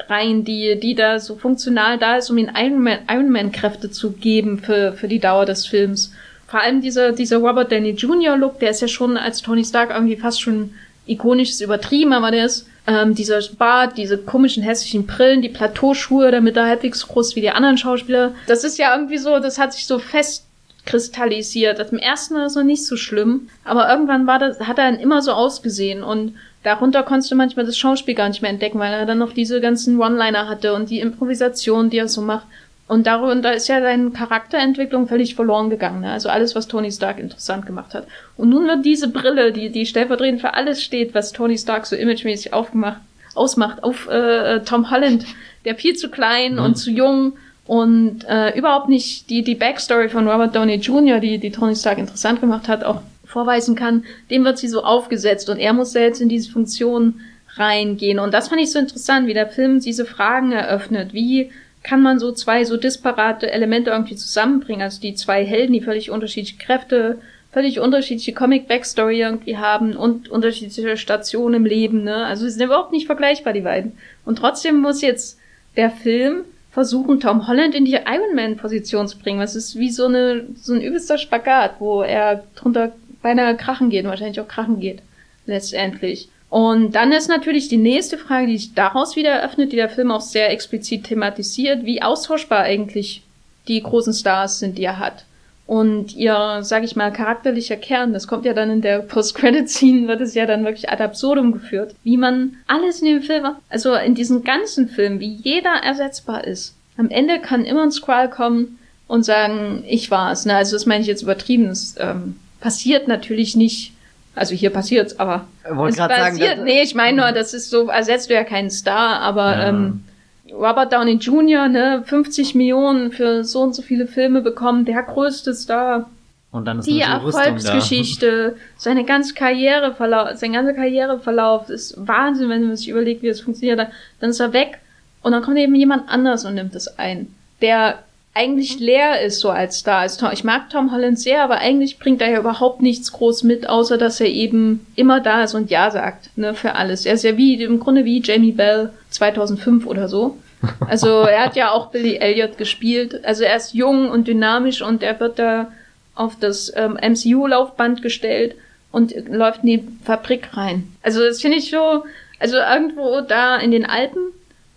rein, die, die da so funktional da ist, um ihnen Iron Man, Iron Man Kräfte zu geben für, für die Dauer des Films. Vor allem dieser, dieser Robert Downey Jr. Look, der ist ja schon als Tony Stark irgendwie fast schon ikonisch, ist übertrieben, aber der ist ähm, dieser Bart, diese komischen hässlichen Brillen, die Plateauschuhe, damit er halbwegs groß wie die anderen Schauspieler. Das ist ja irgendwie so, das hat sich so fest kristallisiert. Das im ersten war so nicht so schlimm, aber irgendwann war das, hat er dann immer so ausgesehen und darunter konntest du manchmal das Schauspiel gar nicht mehr entdecken, weil er dann noch diese ganzen One-Liner hatte und die Improvisation, die er so macht. Und darunter ist ja seine Charakterentwicklung völlig verloren gegangen. Ne? Also alles, was Tony Stark interessant gemacht hat. Und nun wird diese Brille, die, die stellvertretend für alles steht, was Tony Stark so imagemäßig aufgemacht, ausmacht, auf äh, Tom Holland, der viel zu klein mhm. und zu jung und äh, überhaupt nicht die, die Backstory von Robert Downey Jr., die, die Tony Stark interessant gemacht hat, auch vorweisen kann, dem wird sie so aufgesetzt und er muss jetzt in diese Funktion reingehen. Und das fand ich so interessant, wie der Film diese Fragen eröffnet. Wie kann man so zwei so disparate Elemente irgendwie zusammenbringen? Also die zwei Helden, die völlig unterschiedliche Kräfte, völlig unterschiedliche Comic-Backstory irgendwie haben und unterschiedliche Stationen im Leben, ne? Also sie sind überhaupt nicht vergleichbar, die beiden. Und trotzdem muss jetzt der Film versuchen, Tom Holland in die Iron Man-Position zu bringen. Das ist wie so eine, so ein übelster Spagat, wo er drunter beinahe krachen geht, wahrscheinlich auch krachen geht, letztendlich. Und dann ist natürlich die nächste Frage, die sich daraus wieder eröffnet, die der Film auch sehr explizit thematisiert, wie austauschbar eigentlich die großen Stars sind, die er hat. Und ihr, sag ich mal, charakterlicher Kern, das kommt ja dann in der Post-Credit-Scene, wird es ja dann wirklich ad absurdum geführt. Wie man alles in dem Film, also in diesem ganzen Film, wie jeder ersetzbar ist. Am Ende kann immer ein Squall kommen und sagen, ich war's. Ne? Also das meine ich jetzt übertrieben. Das ähm, passiert natürlich nicht. Also hier passiert's, aber es passiert. Sagen, nee, ich meine nur, das ist so, ersetzt du ja keinen Star, aber ja. ähm, Robert Downey Jr., ne, 50 Millionen für so und so viele Filme bekommen, der größte Star. Und dann ist die Erfolgsgeschichte, seine ganze Karriereverlauf, sein ganzer Karriereverlauf ist Wahnsinn, wenn man sich überlegt, wie das funktioniert. Dann ist er weg und dann kommt eben jemand anders und nimmt es ein, der eigentlich leer ist so als Star. Ich mag Tom Holland sehr, aber eigentlich bringt er ja überhaupt nichts groß mit, außer dass er eben immer da ist und Ja sagt, ne, für alles. Er ist ja wie, im Grunde wie Jamie Bell 2005 oder so. Also er hat ja auch Billy Elliot gespielt. Also er ist jung und dynamisch und er wird da auf das ähm, MCU-Laufband gestellt und läuft in die Fabrik rein. Also das finde ich so, also irgendwo da in den Alpen,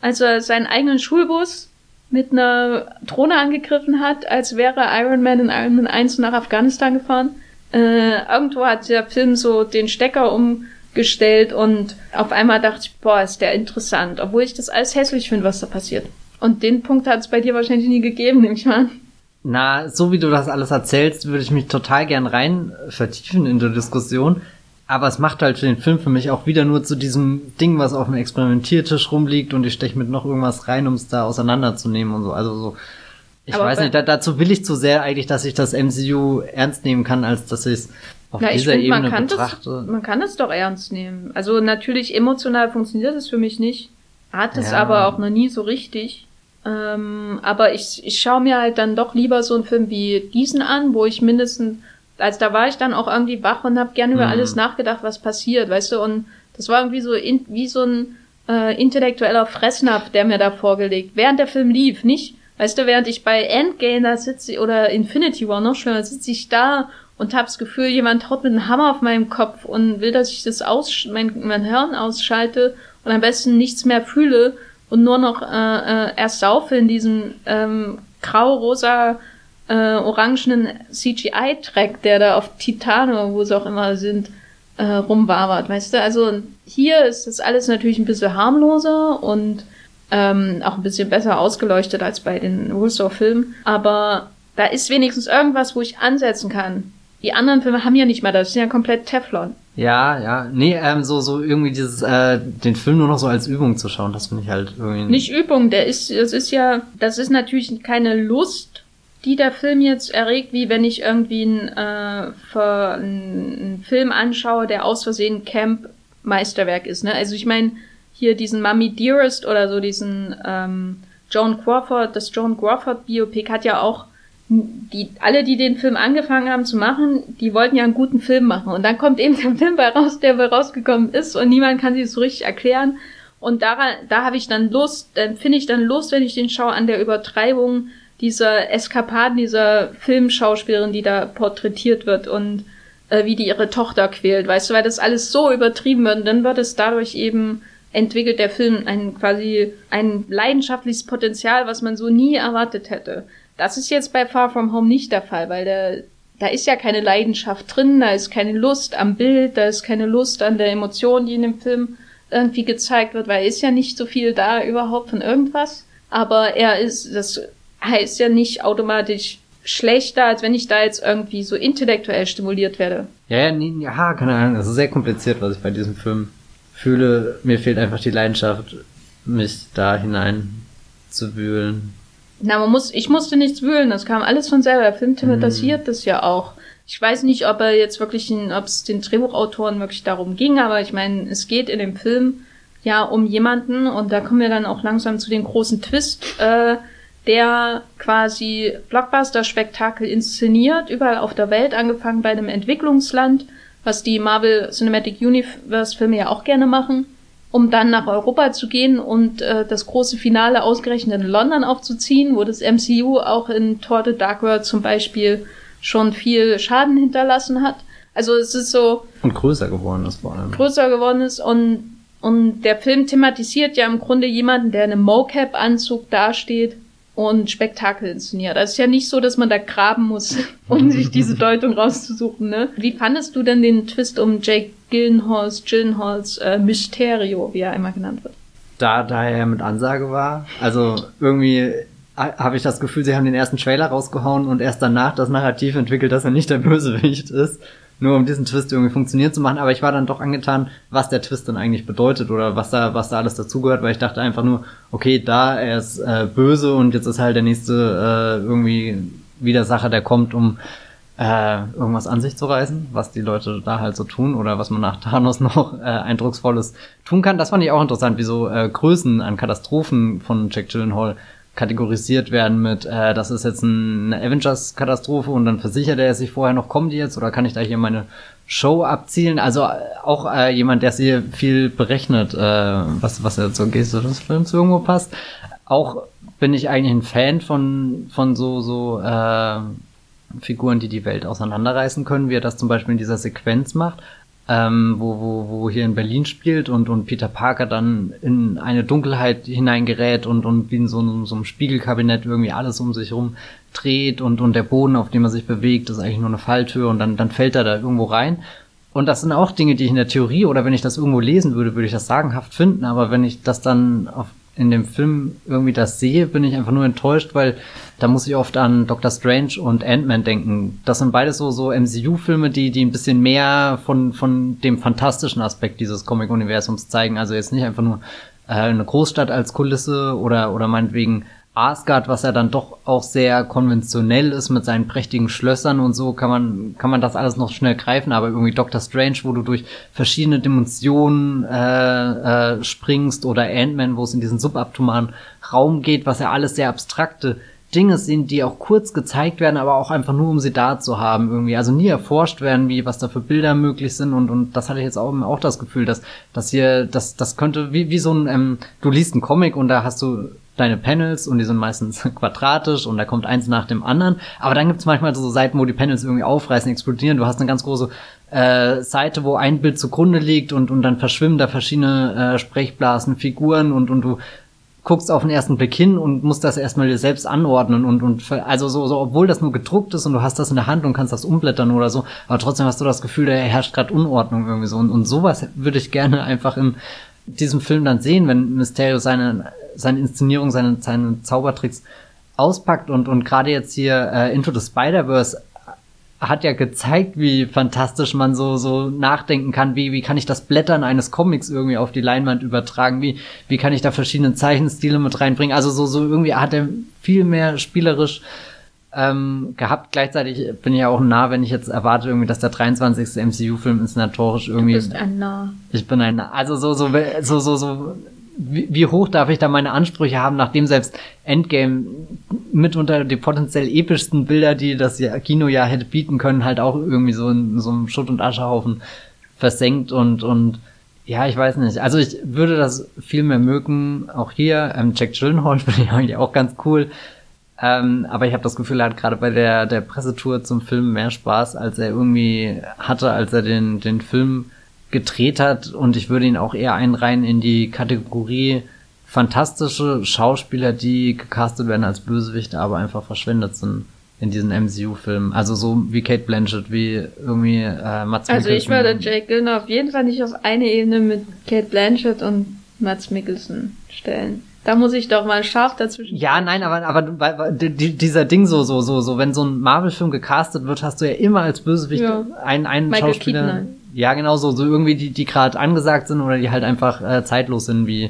als er seinen eigenen Schulbus mit einer Drohne angegriffen hat, als wäre Iron Man in Iron Man 1 nach Afghanistan gefahren. Äh, irgendwo hat der Film so den Stecker um gestellt und auf einmal dachte ich, boah, ist der interessant, obwohl ich das alles hässlich finde, was da passiert. Und den Punkt hat es bei dir wahrscheinlich nie gegeben, nehme ich mal. Na, so wie du das alles erzählst, würde ich mich total gern rein vertiefen in der Diskussion. Aber es macht halt für den Film für mich auch wieder nur zu diesem Ding, was auf dem Experimentiertisch rumliegt und ich steche mit noch irgendwas rein, um es da auseinanderzunehmen und so. Also so, ich aber weiß nicht, da, dazu will ich zu sehr eigentlich, dass ich das MCU ernst nehmen kann, als dass ich es auf Na, dieser find, Ebene man kann betrachte. Das, man kann es doch ernst nehmen. Also natürlich emotional funktioniert es für mich nicht. Hat es Ja. aber auch noch nie so richtig. Ähm, aber ich, ich schaue mir halt dann doch lieber so einen Film wie diesen an, wo ich mindestens, als da war ich dann auch irgendwie wach und habe gerne über Mhm. alles nachgedacht, was passiert, weißt du, und das war irgendwie so in, wie so ein äh, intellektueller Fressnapf, der mir da vorgelegt, während der Film lief, nicht, weißt du, während ich bei Endgame da sitze oder Infinity War noch schöner, sitze ich da und habe das Gefühl, jemand haut mit einem Hammer auf meinem Kopf und will, dass ich das aus, mein, mein Hirn ausschalte und am besten nichts mehr fühle und nur noch äh, äh, ersaufe in diesem ähm, grau-rosa äh, orangenen CGI-Track, der da auf Titane, wo sie auch immer sind, äh, rumwabert, weißt du? Also hier ist das alles natürlich ein bisschen harmloser und ähm, auch ein bisschen besser ausgeleuchtet als bei den Russo-Filmen, aber da ist wenigstens irgendwas, wo ich ansetzen kann. Die anderen Filme haben ja nicht mal das, sind ja komplett Teflon. Ja, ja. Nee, ähm, so, so irgendwie dieses, äh, den Film nur noch so als Übung zu schauen, das finde ich halt irgendwie. Nicht Übung, der ist, das ist ja, das ist natürlich keine Lust, die der Film jetzt erregt, wie wenn ich irgendwie einen, äh, einen Film anschaue, der aus Versehen Camp Meisterwerk ist. Ne? Also ich meine, hier diesen Mummy Dearest oder so diesen ähm, Joan Crawford, das Joan Crawford Biopic hat ja auch die, alle, die den Film angefangen haben zu machen, die wollten ja einen guten Film machen. Und dann kommt eben der Film bei raus, der bei rausgekommen ist und niemand kann sich das so richtig erklären. Und daran, da habe ich dann Lust, dann finde ich dann Lust, wenn ich den schaue, an der Übertreibung dieser Eskapaden dieser Filmschauspielerin, die da porträtiert wird und äh, wie die ihre Tochter quält, weißt du, weil das alles so übertrieben wird und dann wird es dadurch eben entwickelt der Film ein quasi ein leidenschaftliches Potenzial, was man so nie erwartet hätte. Das ist jetzt bei Far From Home nicht der Fall, weil der, da ist ja keine Leidenschaft drin, da ist keine Lust am Bild, da ist keine Lust an der Emotion, die in dem Film irgendwie gezeigt wird, weil ist ja nicht so viel da überhaupt von irgendwas. Aber er ist, das heißt ja nicht automatisch schlechter, als wenn ich da jetzt irgendwie so intellektuell stimuliert werde. Ja, ja, nee, ja, keine Ahnung. Das ist sehr kompliziert, was ich bei diesem Film fühle. Mir fehlt einfach die Leidenschaft, mich da hinein zu wühlen. Na, man muss, ich musste nichts wühlen, das kam alles von selber. Der Film thematisiert mhm. das ja auch. Ich weiß nicht, ob er jetzt wirklich, ob es den Drehbuchautoren wirklich darum ging, aber ich meine, es geht in dem Film ja um jemanden und da kommen wir dann auch langsam zu dem großen Twist, äh, der quasi Blockbuster-Spektakel inszeniert, überall auf der Welt, angefangen bei einem Entwicklungsland, was die Marvel Cinematic Universe-Filme ja auch gerne machen, um dann nach Europa zu gehen und äh, das große Finale ausgerechnet in London aufzuziehen, wo das MCU auch in Thor the Dark World zum Beispiel schon viel Schaden hinterlassen hat. Also es ist so. Und größer geworden ist vor allem. Größer geworden ist und, und der Film thematisiert ja im Grunde jemanden, der in einem Mocap-Anzug dasteht und Spektakel inszeniert. Also es ist ja nicht so, dass man da graben muss, um sich diese Deutung rauszusuchen. Ne? Wie fandest du denn den Twist um Jake Gyllenhaals, Gyllenhaals äh, Mysterio, wie er einmal genannt wird? Da, da er mit Ansage war, also irgendwie habe ich das Gefühl, sie haben den ersten Trailer rausgehauen und erst danach das Narrativ entwickelt, dass er nicht der Bösewicht ist nur um diesen Twist irgendwie funktionieren zu machen. Aber ich war dann doch angetan, was der Twist dann eigentlich bedeutet oder was da, was da alles dazugehört, weil ich dachte einfach nur, okay, da er ist äh, böse und jetzt ist halt der nächste äh, irgendwie Widersacher, der kommt, um äh, irgendwas an sich zu reißen, was die Leute da halt so tun oder was man nach Thanos noch äh, eindrucksvolles tun kann. Das fand ich auch interessant, wie so äh, Größen an Katastrophen von Jack Gyllenhaal kategorisiert werden mit, äh, das ist jetzt ein, eine Avengers-Katastrophe und dann versichert er sich vorher noch, kommt die jetzt oder kann ich da hier meine Show abzielen? Also äh, auch äh, jemand, der sehr viel berechnet, äh, was, was er zur Geste des Films irgendwo passt. Auch bin ich eigentlich ein Fan von, von so, so äh, Figuren, die die Welt auseinanderreißen können, wie er das zum Beispiel in dieser Sequenz macht ähm, wo, wo, wo hier in Berlin spielt und, und Peter Parker dann in eine Dunkelheit hineingerät und, und wie in so einem, so einem Spiegelkabinett irgendwie alles um sich rum dreht und, und der Boden, auf dem er sich bewegt, ist eigentlich nur eine Falltür und dann, dann fällt er da irgendwo rein. Und das sind auch Dinge, die ich in der Theorie oder wenn ich das irgendwo lesen würde, würde ich das sagenhaft finden. Aber wenn ich das dann auf in dem Film irgendwie das sehe, bin ich einfach nur enttäuscht, weil da muss ich oft an Doctor Strange und Ant-Man denken. Das sind beides so, so MCU-Filme, die, die ein bisschen mehr von, von dem fantastischen Aspekt dieses Comic-Universums zeigen. Also jetzt nicht einfach nur äh, eine Großstadt als Kulisse oder, oder meinetwegen Asgard, was ja dann doch auch sehr konventionell ist mit seinen prächtigen Schlössern und so, kann man, kann man das alles noch schnell greifen, aber irgendwie Doctor Strange, wo du durch verschiedene Dimensionen äh, äh, springst oder Ant-Man, wo es in diesen subatomaren Raum geht, was ja alles sehr abstrakte Dinge sind, die auch kurz gezeigt werden, aber auch einfach nur, um sie da zu haben irgendwie. Also nie erforscht werden, wie, was da für Bilder möglich sind und, und das hatte ich jetzt auch, auch das Gefühl, dass, dass hier, das, das könnte, wie, wie so ein, ähm, du liest einen Comic und da hast du deine Panels und die sind meistens quadratisch und da kommt eins nach dem anderen. Aber dann gibt's manchmal so Seiten, wo die Panels irgendwie aufreißen, explodieren. Du hast eine ganz große äh, Seite, wo ein Bild zugrunde liegt und, und dann verschwimmen da verschiedene äh, Sprechblasen, Figuren und, und du guckst auf den ersten Blick hin und musst das erstmal dir selbst anordnen und, und also so, so, obwohl das nur gedruckt ist und du hast das in der Hand und kannst das umblättern oder so, aber trotzdem hast du das Gefühl, da herrscht gerade Unordnung irgendwie so. Und, und sowas würde ich gerne einfach in diesem Film dann sehen, wenn Mysterio seine seine Inszenierung, seine, seine Zaubertricks auspackt und, und gerade jetzt hier äh, Into the Spider-Verse hat ja gezeigt, wie fantastisch man so, so nachdenken kann, wie, wie kann ich das Blättern eines Comics irgendwie auf die Leinwand übertragen, wie, wie kann ich da verschiedene Zeichenstile mit reinbringen, also so, so irgendwie hat er viel mehr spielerisch ähm, gehabt. Gleichzeitig bin ich ja auch nah, wenn ich jetzt erwarte irgendwie, dass der 23. MCU-Film inszenatorisch irgendwie. Du bist ein Nah. Ich bin ein Nah. Also so, so, so, so, so wie, wie hoch darf ich da meine Ansprüche haben, nachdem selbst Endgame mitunter die potenziell epischsten Bilder, die das Kino ja hätte bieten können, halt auch irgendwie so in so einem Schutt- und Aschehaufen versenkt und, und ja, ich weiß nicht. Also ich würde das viel mehr mögen. Auch hier, ähm, Jack Gyllenhaal finde ich eigentlich auch ganz cool. Ähm, aber ich habe das Gefühl, er hat gerade bei der, der Pressetour zum Film mehr Spaß, als er irgendwie hatte, als er den, den Film gedreht hat und ich würde ihn auch eher einreihen in die Kategorie fantastische Schauspieler, die gecastet werden als Bösewichte, aber einfach verschwendet sind in diesen MCU-Filmen. Also so wie Kate Blanchett, wie irgendwie äh, Mats Also ich würde Jake Gyllenhaal auf jeden Fall nicht auf eine Ebene mit Kate Blanchett und Mats Mikkelsen stellen. Da muss ich doch mal scharf dazwischen. Ja, nein, aber, aber dieser Ding so, so, so, so, wenn so ein Marvel-Film gecastet wird, hast du ja immer als Bösewicht ja. einen, einen Michael Schauspieler. Keaton. Ja, genau so, so irgendwie, die, die gerade angesagt sind oder die halt einfach äh, zeitlos sind, wie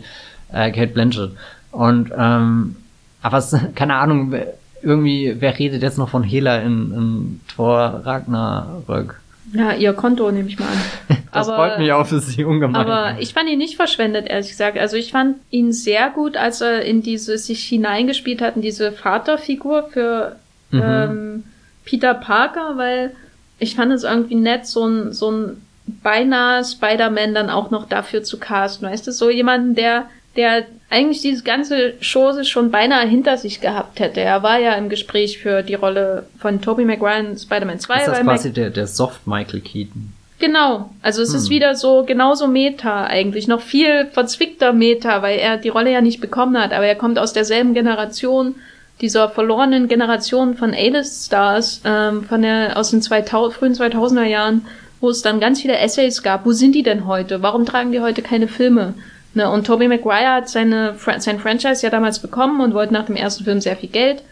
äh, Kate Blanchett. Und, ähm, aber es, keine Ahnung, irgendwie, wer redet jetzt noch von Hela in, in Thor Ragnarök? Ja, ihr Konto nehme ich mal an. das aber, freut mich auch für sie ungemein. Aber ich fand ihn nicht verschwendet, ehrlich gesagt. Also ich fand ihn sehr gut, als er in diese sich hineingespielt hat, in diese Vaterfigur für mhm. ähm, Peter Parker, weil ich fand es irgendwie nett, so ein, so ein beinahe Spider-Man dann auch noch dafür zu casten. Weißt du, so jemanden, der der eigentlich diese ganze Chose schon beinahe hinter sich gehabt hätte. Er war ja im Gespräch für die Rolle von Tobey Maguire in Spider-Man 2. Ist das quasi der, der Soft Michael Keaton? Genau. Also es hm. ist wieder so genauso Meta eigentlich. Noch viel verzwickter Meta, weil er die Rolle ja nicht bekommen hat. Aber er kommt aus derselben Generation, dieser verlorenen Generation von A-List-Stars, ähm, von der, aus den 2000, frühen 2000er Jahren, wo es dann ganz viele Essays gab. Wo sind die denn heute? Warum tragen die heute keine Filme? Ne, und Tobey Maguire hat seine, sein Franchise ja damals bekommen und wollte nach dem ersten Film sehr viel Geld.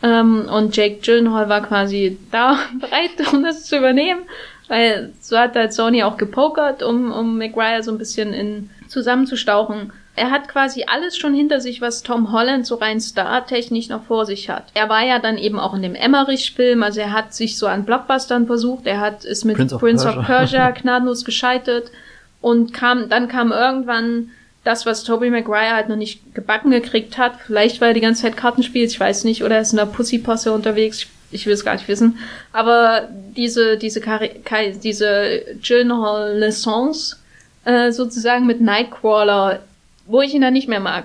Ähm, und Jake Gyllenhaal war quasi da bereit, um das zu übernehmen. Weil so hat halt Sony auch gepokert, um, um Maguire so ein bisschen in, zusammenzustauchen. Er hat quasi alles schon hinter sich, was Tom Holland so rein startechnisch noch vor sich hat. Er war ja dann eben auch in dem Emmerich-Film, also er hat sich so an Blockbustern versucht, er hat ist mit Prince of, Prince Persia. of Persia gnadenlos gescheitert und kam, dann kam irgendwann das, was Tobey Maguire halt noch nicht gebacken gekriegt hat. Vielleicht, weil er die ganze Zeit Karten spielt, ich weiß nicht, oder er ist in der Pussyposse unterwegs, ich, ich will es gar nicht wissen. Aber diese, diese, Kari diese Gyllenhaal Naissance, äh, sozusagen mit Nightcrawler, wo ich ihn dann nicht mehr mag,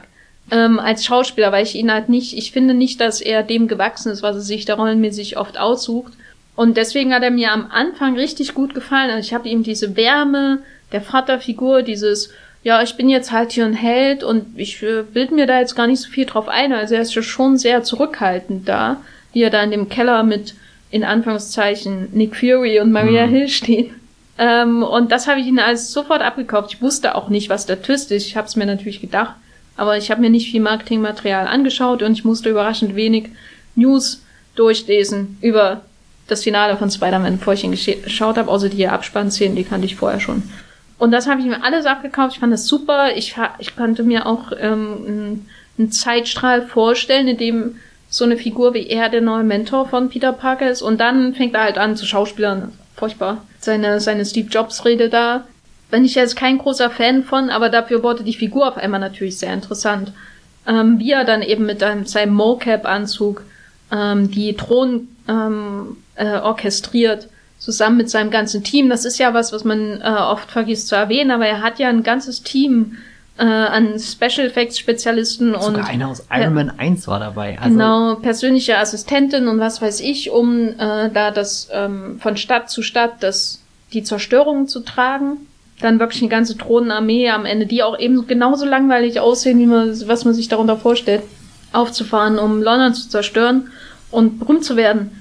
ähm, als Schauspieler, weil ich ihn halt nicht, ich finde nicht, dass er dem gewachsen ist, was er sich da rollenmäßig oft aussucht. Und deswegen hat er mir am Anfang richtig gut gefallen. Also ich habe ihm diese Wärme der Vaterfigur, dieses ja, ich bin jetzt halt hier ein Held und ich äh, bild mir da jetzt gar nicht so viel drauf ein. Also er ist ja schon sehr zurückhaltend da, wie er da in dem Keller mit, in Anführungszeichen, Nick Fury und Maria mhm. Hill stehen. Ähm, und das habe ich ihnen alles sofort abgekauft. Ich wusste auch nicht, was der Twist ist. Ich habe es mir natürlich gedacht. Aber ich habe mir nicht viel Marketingmaterial angeschaut und ich musste überraschend wenig News durchlesen über das Finale von Spider-Man, bevor ich ihn geschaut habe, außer die Abspannszenen, die kannte ich vorher schon. Und das habe ich mir alles abgekauft. Ich fand das super. Ich, ich konnte mir auch ähm, einen Zeitstrahl vorstellen, in dem so eine Figur wie er der neue Mentor von Peter Parker ist. Und dann fängt er halt an zu Schauspielern. Furchtbar. Seine, seine Steve Jobs Rede da. Bin ich jetzt kein großer Fan von, aber dafür wurde die Figur auf einmal natürlich sehr interessant. Ähm, wie er dann eben mit einem, seinem Mocap-Anzug ähm, die Thron ähm, äh, orchestriert zusammen mit seinem ganzen Team. Das ist ja was, was man äh, oft vergisst zu erwähnen, aber er hat ja ein ganzes Team äh, an Special Effects Spezialisten Sogar und einer aus Iron Man 1 war dabei. Also genau, persönliche Assistentin und was weiß ich, um äh, da das ähm, von Stadt zu Stadt das die Zerstörung zu tragen. Dann wirklich eine ganze Thronenarmee am Ende, die auch eben genauso langweilig aussehen, wie man, was man sich darunter vorstellt, aufzufahren, um London zu zerstören und berühmt zu werden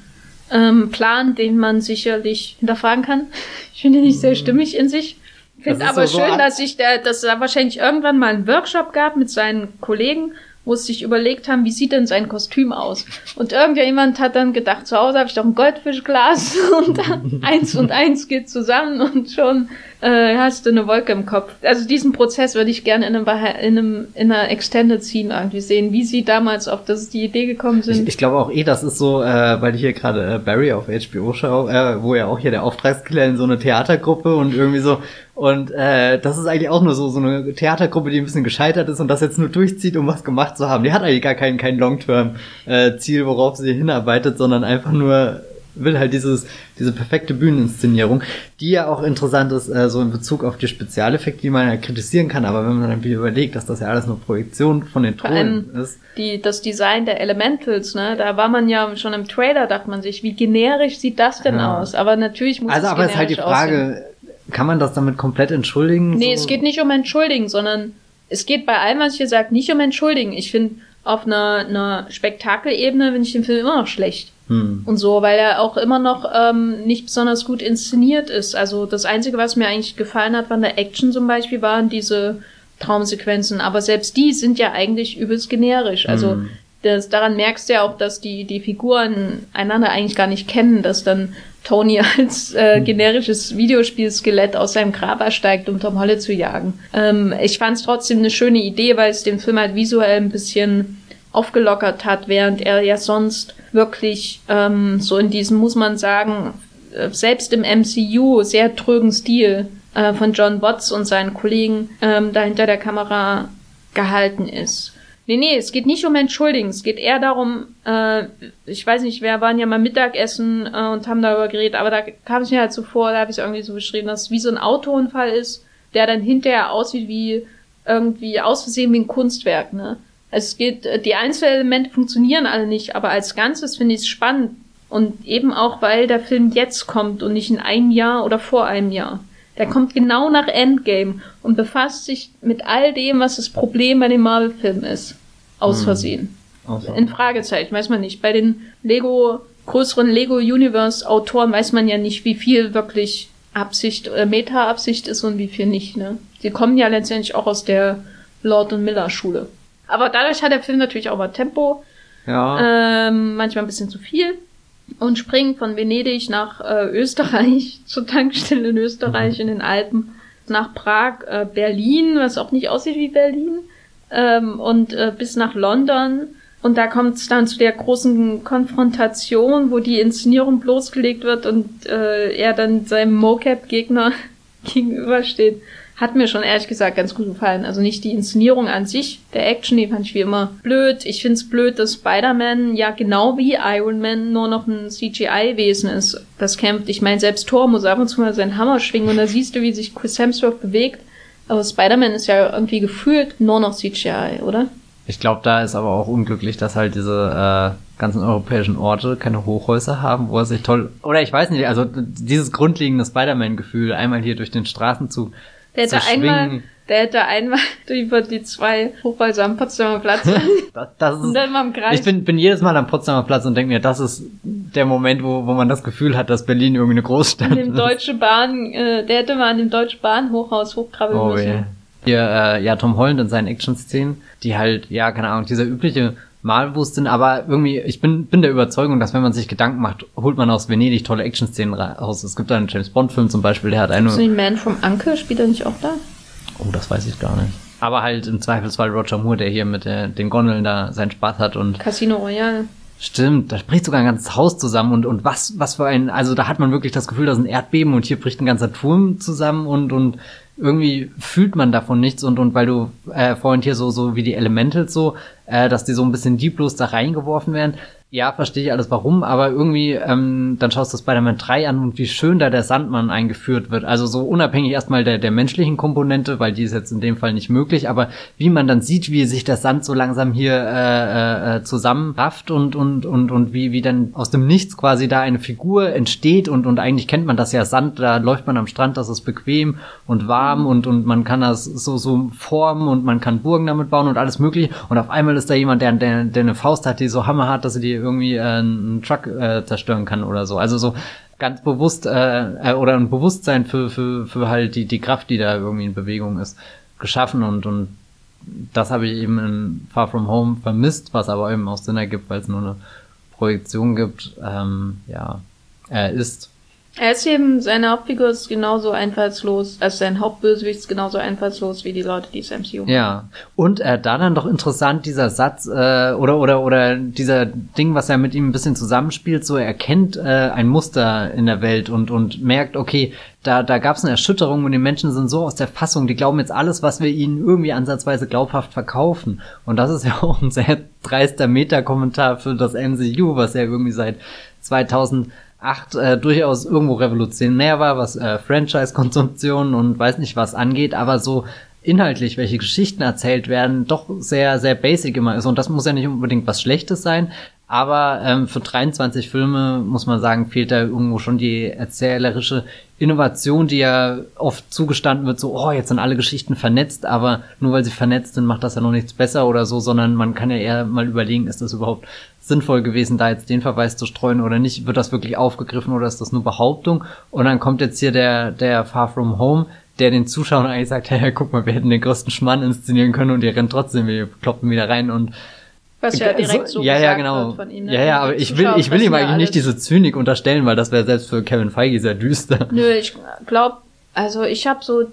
ähm, Plan, den man sicherlich hinterfragen kann. Ich finde ihn nicht sehr mhm. stimmig in sich. Ich finde aber so schön, so dass ich da, dass da wahrscheinlich irgendwann mal einen Workshop gab mit seinen Kollegen, wo sie sich überlegt haben, wie sieht denn sein Kostüm aus? Und irgendjemand hat dann gedacht, zu Hause habe ich doch ein Goldfischglas und dann eins und eins geht zusammen und schon äh, hast du eine Wolke im Kopf. Also diesen Prozess würde ich gerne in, einem, in, einem, in einer Extended Scene irgendwie sehen, wie sie damals auf das die Idee gekommen sind. Ich, ich glaube auch eh, das ist so, äh, weil ich hier gerade äh, Barry auf HBO schaue, äh, wo ja auch hier der Auftragskiller in so eine Theatergruppe und irgendwie so und äh, das ist eigentlich auch nur so so eine Theatergruppe, die ein bisschen gescheitert ist und das jetzt nur durchzieht, um was gemacht zu haben. Die hat eigentlich gar kein kein Long-Term-Ziel, äh, worauf sie hinarbeitet, sondern einfach nur will halt dieses, diese perfekte Bühneninszenierung, die ja auch interessant ist, äh, so in Bezug auf die Spezialeffekte, die man ja kritisieren kann, aber wenn man dann wieder überlegt, dass das ja alles nur Projektion von den Thronen ist. Die, das Design der Elementals, ne, da war man ja schon im Trailer, dachte man sich, wie generisch sieht das denn ja. aus? Aber natürlich muss also, aber es ist halt die Frage, aussehen. kann man das damit komplett entschuldigen? Nee, so? es geht nicht um entschuldigen, sondern es geht bei allem, was ich hier sage, nicht um Entschuldigen. Ich finde, auf einer, einer Spektakelebene finde ich den Film immer noch schlecht. Hm. Und so, weil er auch immer noch ähm, nicht besonders gut inszeniert ist. Also das Einzige, was mir eigentlich gefallen hat, von der Action zum Beispiel, waren diese Traumsequenzen. Aber selbst die sind ja eigentlich übelst generisch. Also hm. das, daran merkst du ja auch, dass die, die Figuren einander eigentlich gar nicht kennen, dass dann Tony als äh, hm. generisches Videospielskelett aus seinem Grab ersteigt, um Tom Holland zu jagen. Ähm, ich fand es trotzdem eine schöne Idee, weil es den Film halt visuell ein bisschen aufgelockert hat, während er ja sonst wirklich ähm, so in diesem, muss man sagen, äh, selbst im MCU sehr trögen Stil äh, von John Watts und seinen Kollegen ähm, da hinter der Kamera gehalten ist. Nee, nee, es geht nicht um Entschuldigen. Es geht eher darum, äh, ich weiß nicht, wir waren ja mal Mittagessen äh, und haben darüber geredet, aber da kam es mir halt so vor, da habe ich irgendwie so beschrieben, dass es wie so ein Autounfall ist, der dann hinterher aussieht wie irgendwie aus Versehen wie ein Kunstwerk, ne? Es geht, äh, die Einzelelemente funktionieren alle nicht, aber als Ganzes finde ich es spannend. Und eben auch, weil der Film jetzt kommt und nicht in einem Jahr oder vor einem Jahr. Der kommt genau nach Endgame und befasst sich mit all dem, was das Problem bei den Marvel-Filmen ist. Aus hm. Versehen. Also. In Fragezeichen, weiß man nicht. Bei den Lego, größeren Lego-Universe-Autoren weiß man ja nicht, wie viel wirklich Absicht, äh, Meta-Absicht ist und wie viel nicht, ne? Sie kommen ja letztendlich auch aus der Lord und Miller-Schule. Aber dadurch hat der Film natürlich auch mal Tempo. Ja. Ähm, manchmal ein bisschen zu viel und springt von Venedig nach äh, Österreich, zur Tankstelle in Österreich mhm. in den Alpen, nach Prag, äh, Berlin, was auch nicht aussieht wie Berlin, ähm, und äh, bis nach London. Und da kommt es dann zu der großen Konfrontation, wo die Inszenierung bloßgelegt wird und äh, er dann seinem Mocap-Gegner gegenübersteht hat mir schon ehrlich gesagt ganz gut gefallen. Also nicht die Inszenierung an sich, der Action, die fand ich wie immer blöd. Ich find's blöd, dass Spider-Man ja genau wie Iron Man nur noch ein CGI-Wesen ist, das kämpft. Ich meine, selbst Thor muss ab und zu mal seinen Hammer schwingen und da siehst du, wie sich Chris Hemsworth bewegt. Aber Spider-Man ist ja irgendwie gefühlt nur noch CGI, oder? Ich glaube, da ist aber auch unglücklich, dass halt diese äh, ganzen europäischen Orte keine Hochhäuser haben, wo er sich toll. Oder ich weiß nicht, also dieses grundlegende Spider-Man-Gefühl, einmal hier durch den Straßenzug der hätte einmal, der hätte einmal über die zwei Hochhäuser am Potsdamer Platz. das, das ist. Ich bin, bin jedes Mal am Potsdamer Platz und denke mir, das ist der Moment, wo, wo man das Gefühl hat, dass Berlin irgendwie eine Großstadt ist. Deutsche Bahn, äh, der hätte mal an dem Deutsche Bahn Hochhaus hochkrabbeln oh, müssen. Yeah. Hier, äh, ja, Tom Holland in seinen Action-Szenen, die halt, ja, keine Ahnung, dieser übliche Malwurst sind, aber irgendwie, ich bin, bin der Überzeugung, dass wenn man sich Gedanken macht, holt man aus Venedig tolle Action-Szenen raus. Es gibt da einen James Bond-Film zum Beispiel, der hat eine. Ist Man from Uncle, spielt er nicht auch da? Oh, das weiß ich gar nicht. Aber halt im Zweifelsfall Roger Moore, der hier mit der, den Gondeln da seinen Spaß hat und. Casino Royale. Stimmt, da spricht sogar ein ganzes Haus zusammen und, und was, was für ein, also da hat man wirklich das Gefühl, da ist ein Erdbeben und hier bricht ein ganzer Turm zusammen und, und irgendwie fühlt man davon nichts und, und weil du äh, vorhin hier so, so wie die Elementals so, äh, dass die so ein bisschen lieblos da reingeworfen werden, ja, verstehe ich alles warum, aber irgendwie, ähm, dann schaust du Spider-Man 3 an und wie schön da der Sandmann eingeführt wird. Also so unabhängig erstmal der, der menschlichen Komponente, weil die ist jetzt in dem Fall nicht möglich, aber wie man dann sieht, wie sich der Sand so langsam hier äh, äh, zusammenrafft und, und, und, und wie, wie dann aus dem Nichts quasi da eine Figur entsteht und, und eigentlich kennt man das ja, Sand, da läuft man am Strand, das ist bequem und warm und, und man kann das so, so formen und man kann Burgen damit bauen und alles mögliche und auf einmal ist da jemand, der, der, der eine Faust hat, die so Hammer hat, dass sie die irgendwie äh, einen Truck äh, zerstören kann oder so. Also so ganz bewusst äh, äh, oder ein Bewusstsein für, für, für halt die, die Kraft, die da irgendwie in Bewegung ist, geschaffen und, und das habe ich eben in Far From Home vermisst, was aber eben auch Sinn ergibt, weil es nur eine Projektion gibt. Ähm, ja, er ist er ist eben, seine Hauptfigur ist genauso einfallslos, also sein Hauptbösewicht ist genauso einfallslos wie die Leute, die es MCU haben. Ja. Und äh, da dann doch interessant dieser Satz, äh, oder, oder, oder dieser Ding, was er mit ihm ein bisschen zusammenspielt, so er erkennt äh, ein Muster in der Welt und, und merkt, okay, da, da gab es eine Erschütterung und die Menschen sind so aus der Fassung, die glauben jetzt alles, was wir ihnen irgendwie ansatzweise glaubhaft verkaufen. Und das ist ja auch ein sehr dreister Meta-Kommentar für das MCU, was ja irgendwie seit 2000 8 äh, durchaus irgendwo revolutionär war, was äh, Franchise-Konsumption und weiß nicht was angeht, aber so inhaltlich, welche Geschichten erzählt werden, doch sehr, sehr basic immer ist. Und das muss ja nicht unbedingt was Schlechtes sein, aber ähm, für 23 Filme, muss man sagen, fehlt da irgendwo schon die erzählerische Innovation, die ja oft zugestanden wird, so, oh, jetzt sind alle Geschichten vernetzt, aber nur weil sie vernetzt sind, macht das ja noch nichts besser oder so, sondern man kann ja eher mal überlegen, ist das überhaupt sinnvoll gewesen, da jetzt den Verweis zu streuen oder nicht? Wird das wirklich aufgegriffen oder ist das nur Behauptung? Und dann kommt jetzt hier der, der Far From Home, der den Zuschauern eigentlich sagt, hey, guck mal, wir hätten den größten Schmann inszenieren können und ihr rennt trotzdem, wir kloppen wieder rein und was ja direkt so, so ja, ja, genau. von ihm. Ne? Ja, ja, aber ich will, ich will ihm eigentlich nicht diese Zynik unterstellen, weil das wäre selbst für Kevin Feige sehr düster. Nö, ich glaube, also ich habe so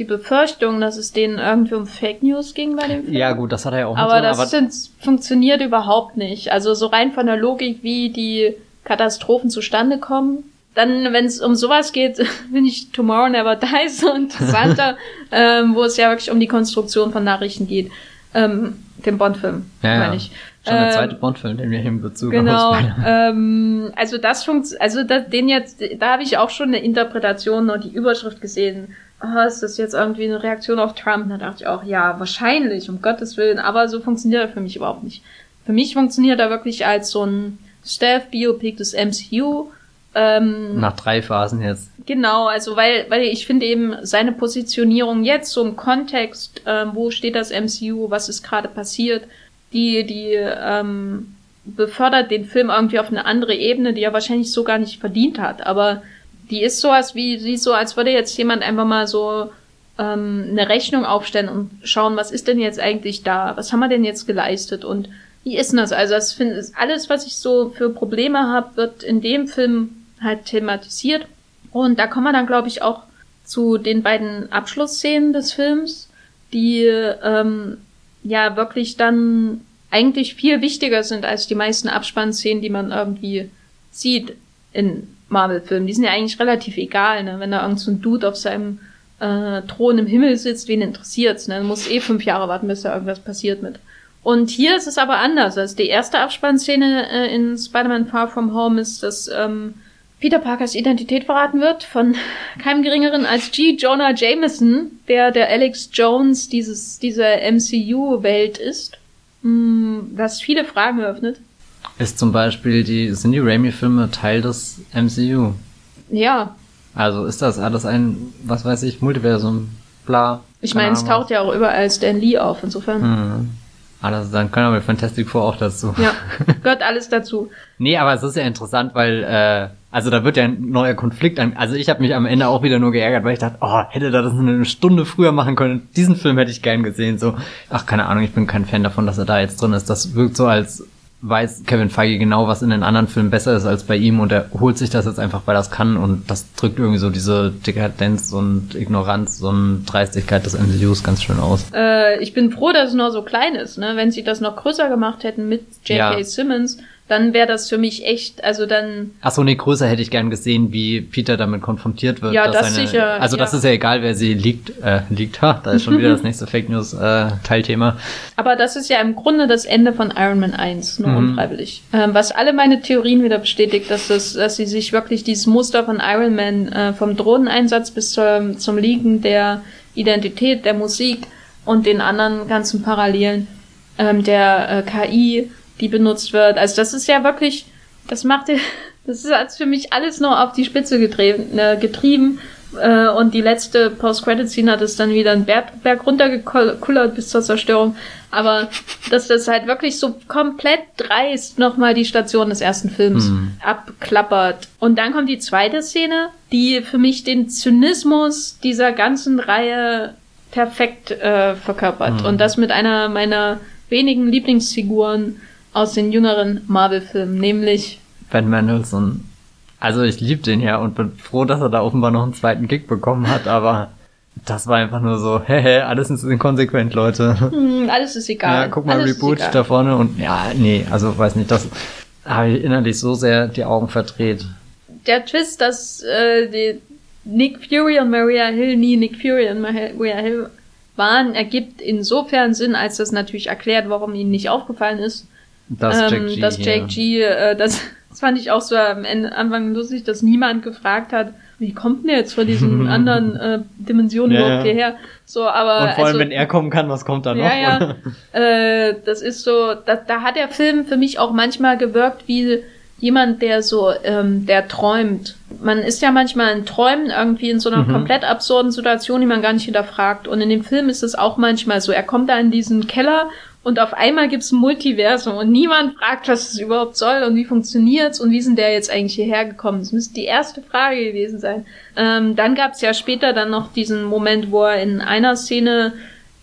die Befürchtung, dass es denen irgendwie um Fake News ging bei dem Film. Ja, gut, das hat er ja auch Aber so, das aber sind, funktioniert überhaupt nicht. Also so rein von der Logik, wie die Katastrophen zustande kommen. Dann, wenn es um sowas geht, finde ich Tomorrow Never Dies so interessanter, ähm, wo es ja wirklich um die Konstruktion von Nachrichten geht. Ähm, dem Bond-Film, ja, meine ich. Schon der ähm, zweite Bond-Film, den wir im Bezug Genau. Ähm, also das funktioniert, also das, den jetzt, da habe ich auch schon eine Interpretation und die Überschrift gesehen. Oh, ist das jetzt irgendwie eine Reaktion auf Trump? Da dachte ich auch, ja, wahrscheinlich, um Gottes Willen. Aber so funktioniert er für mich überhaupt nicht. Für mich funktioniert er wirklich als so ein Stealth-Biopic des MCU. Ähm, Nach drei Phasen jetzt. Genau, also weil, weil ich finde eben seine Positionierung jetzt so im Kontext, ähm, wo steht das MCU, was ist gerade passiert, die, die ähm, befördert den Film irgendwie auf eine andere Ebene, die er wahrscheinlich so gar nicht verdient hat. Aber die ist sowas wie, sie so, als würde jetzt jemand einfach mal so ähm, eine Rechnung aufstellen und schauen, was ist denn jetzt eigentlich da? Was haben wir denn jetzt geleistet? Und wie ist denn das? Also das finde alles, was ich so für Probleme habe, wird in dem Film halt thematisiert. Und da kommen wir dann, glaube ich, auch zu den beiden Abschlussszenen des Films, die ähm, ja wirklich dann eigentlich viel wichtiger sind als die meisten Abspannszenen, die man irgendwie sieht in Marvel-Filmen. Die sind ja eigentlich relativ egal, ne? Wenn da irgend so ein Dude auf seinem äh, Thron im Himmel sitzt, wen interessiert's, ne? Dann muss eh fünf Jahre warten, bis da irgendwas passiert mit. Und hier ist es aber anders. Also die erste Abspannszene äh, in Spider-Man Far From Home ist, dass ähm, Peter Parkers Identität verraten wird von keinem geringeren als G. Jonah Jameson, der der Alex Jones dieses, dieser MCU-Welt ist, mm, was viele Fragen eröffnet. Ist zum Beispiel die, sind die Raimi-Filme Teil des MCU? Ja. Also ist das alles ein, was weiß ich, Multiversum, bla. Ich meine, es taucht ja auch überall Stan Lee auf, insofern. Mhm. Alles, dann können wir Fantastic Four auch dazu. Ja, gehört alles dazu. nee, aber es ist ja interessant, weil, äh, also da wird ja ein neuer Konflikt an. Also ich habe mich am Ende auch wieder nur geärgert, weil ich dachte, oh, hätte da das eine Stunde früher machen können. Diesen Film hätte ich gern gesehen. So, ach, keine Ahnung, ich bin kein Fan davon, dass er da jetzt drin ist. Das wirkt so, als weiß Kevin Feige genau, was in den anderen Filmen besser ist als bei ihm und er holt sich das jetzt einfach, weil er das kann und das drückt irgendwie so diese Dekadenz und Ignoranz und Dreistigkeit des MCUs ganz schön aus. Äh, ich bin froh, dass es nur so klein ist, ne? Wenn sie das noch größer gemacht hätten mit J.K. Ja. Simmons, dann wäre das für mich echt, also dann. Ach so, nee, größer hätte ich gern gesehen, wie Peter damit konfrontiert wird. Ja, das seine, sicher. Also ja. das ist ja egal, wer sie liegt, äh, liegt. Ha, da ist schon wieder das nächste Fake News äh, Teilthema. Aber das ist ja im Grunde das Ende von Iron Man 1, nur mhm. unfreiwillig. Ähm, was alle meine Theorien wieder bestätigt, dass das, dass sie sich wirklich dieses Muster von Iron Man äh, vom Drohneneinsatz bis zur, zum Liegen der Identität, der Musik und den anderen ganzen Parallelen ähm, der äh, KI die benutzt wird. Also das ist ja wirklich, das macht, das ist als für mich alles nur auf die Spitze getrieben, äh, getrieben. Äh, und die letzte Post-Credit-Scene hat es dann wieder einen Berg, Berg runtergekullert bis zur Zerstörung. Aber dass das halt wirklich so komplett dreist nochmal die Station des ersten Films mhm. abklappert. Und dann kommt die zweite Szene, die für mich den Zynismus dieser ganzen Reihe perfekt äh, verkörpert. Mhm. Und das mit einer meiner wenigen Lieblingsfiguren aus den jüngeren Marvel-Filmen, nämlich Ben Mendelssohn. Also ich liebe den ja und bin froh, dass er da offenbar noch einen zweiten Gig bekommen hat, aber das war einfach nur so, hehe, alles ist inkonsequent, Leute. Hm, alles ist egal. Ja, guck mal, alles Reboot da vorne und ja, nee, also weiß nicht, das habe ich innerlich so sehr die Augen verdreht. Der Twist, dass äh, die Nick Fury und Maria Hill nie Nick Fury und Maria Hill waren, ergibt insofern Sinn, als das natürlich erklärt, warum ihnen nicht aufgefallen ist, dass ähm, Jack G, dass Jake G äh, das Das fand ich auch so am Ende, Anfang lustig, dass niemand gefragt hat, wie kommt denn jetzt von diesen anderen äh, Dimensionen Ja, überhaupt hierher? So, aber Und vor allem, also, wenn er kommen kann, was kommt da noch? ja, ja, äh, das ist so, da, da hat der Film für mich auch manchmal gewirkt wie jemand, der so, ähm, der träumt. Man ist ja manchmal in Träumen irgendwie in so einer Mhm. komplett absurden Situation, die man gar nicht hinterfragt. Und in dem Film ist es auch manchmal so. Er kommt da in diesen Keller und auf einmal gibt's ein Multiversum und niemand fragt, was es überhaupt soll und wie funktioniert's und wie sind der jetzt eigentlich hierher gekommen. Das müsste die erste Frage gewesen sein. Ähm, dann gab's ja später dann noch diesen Moment, wo er in einer Szene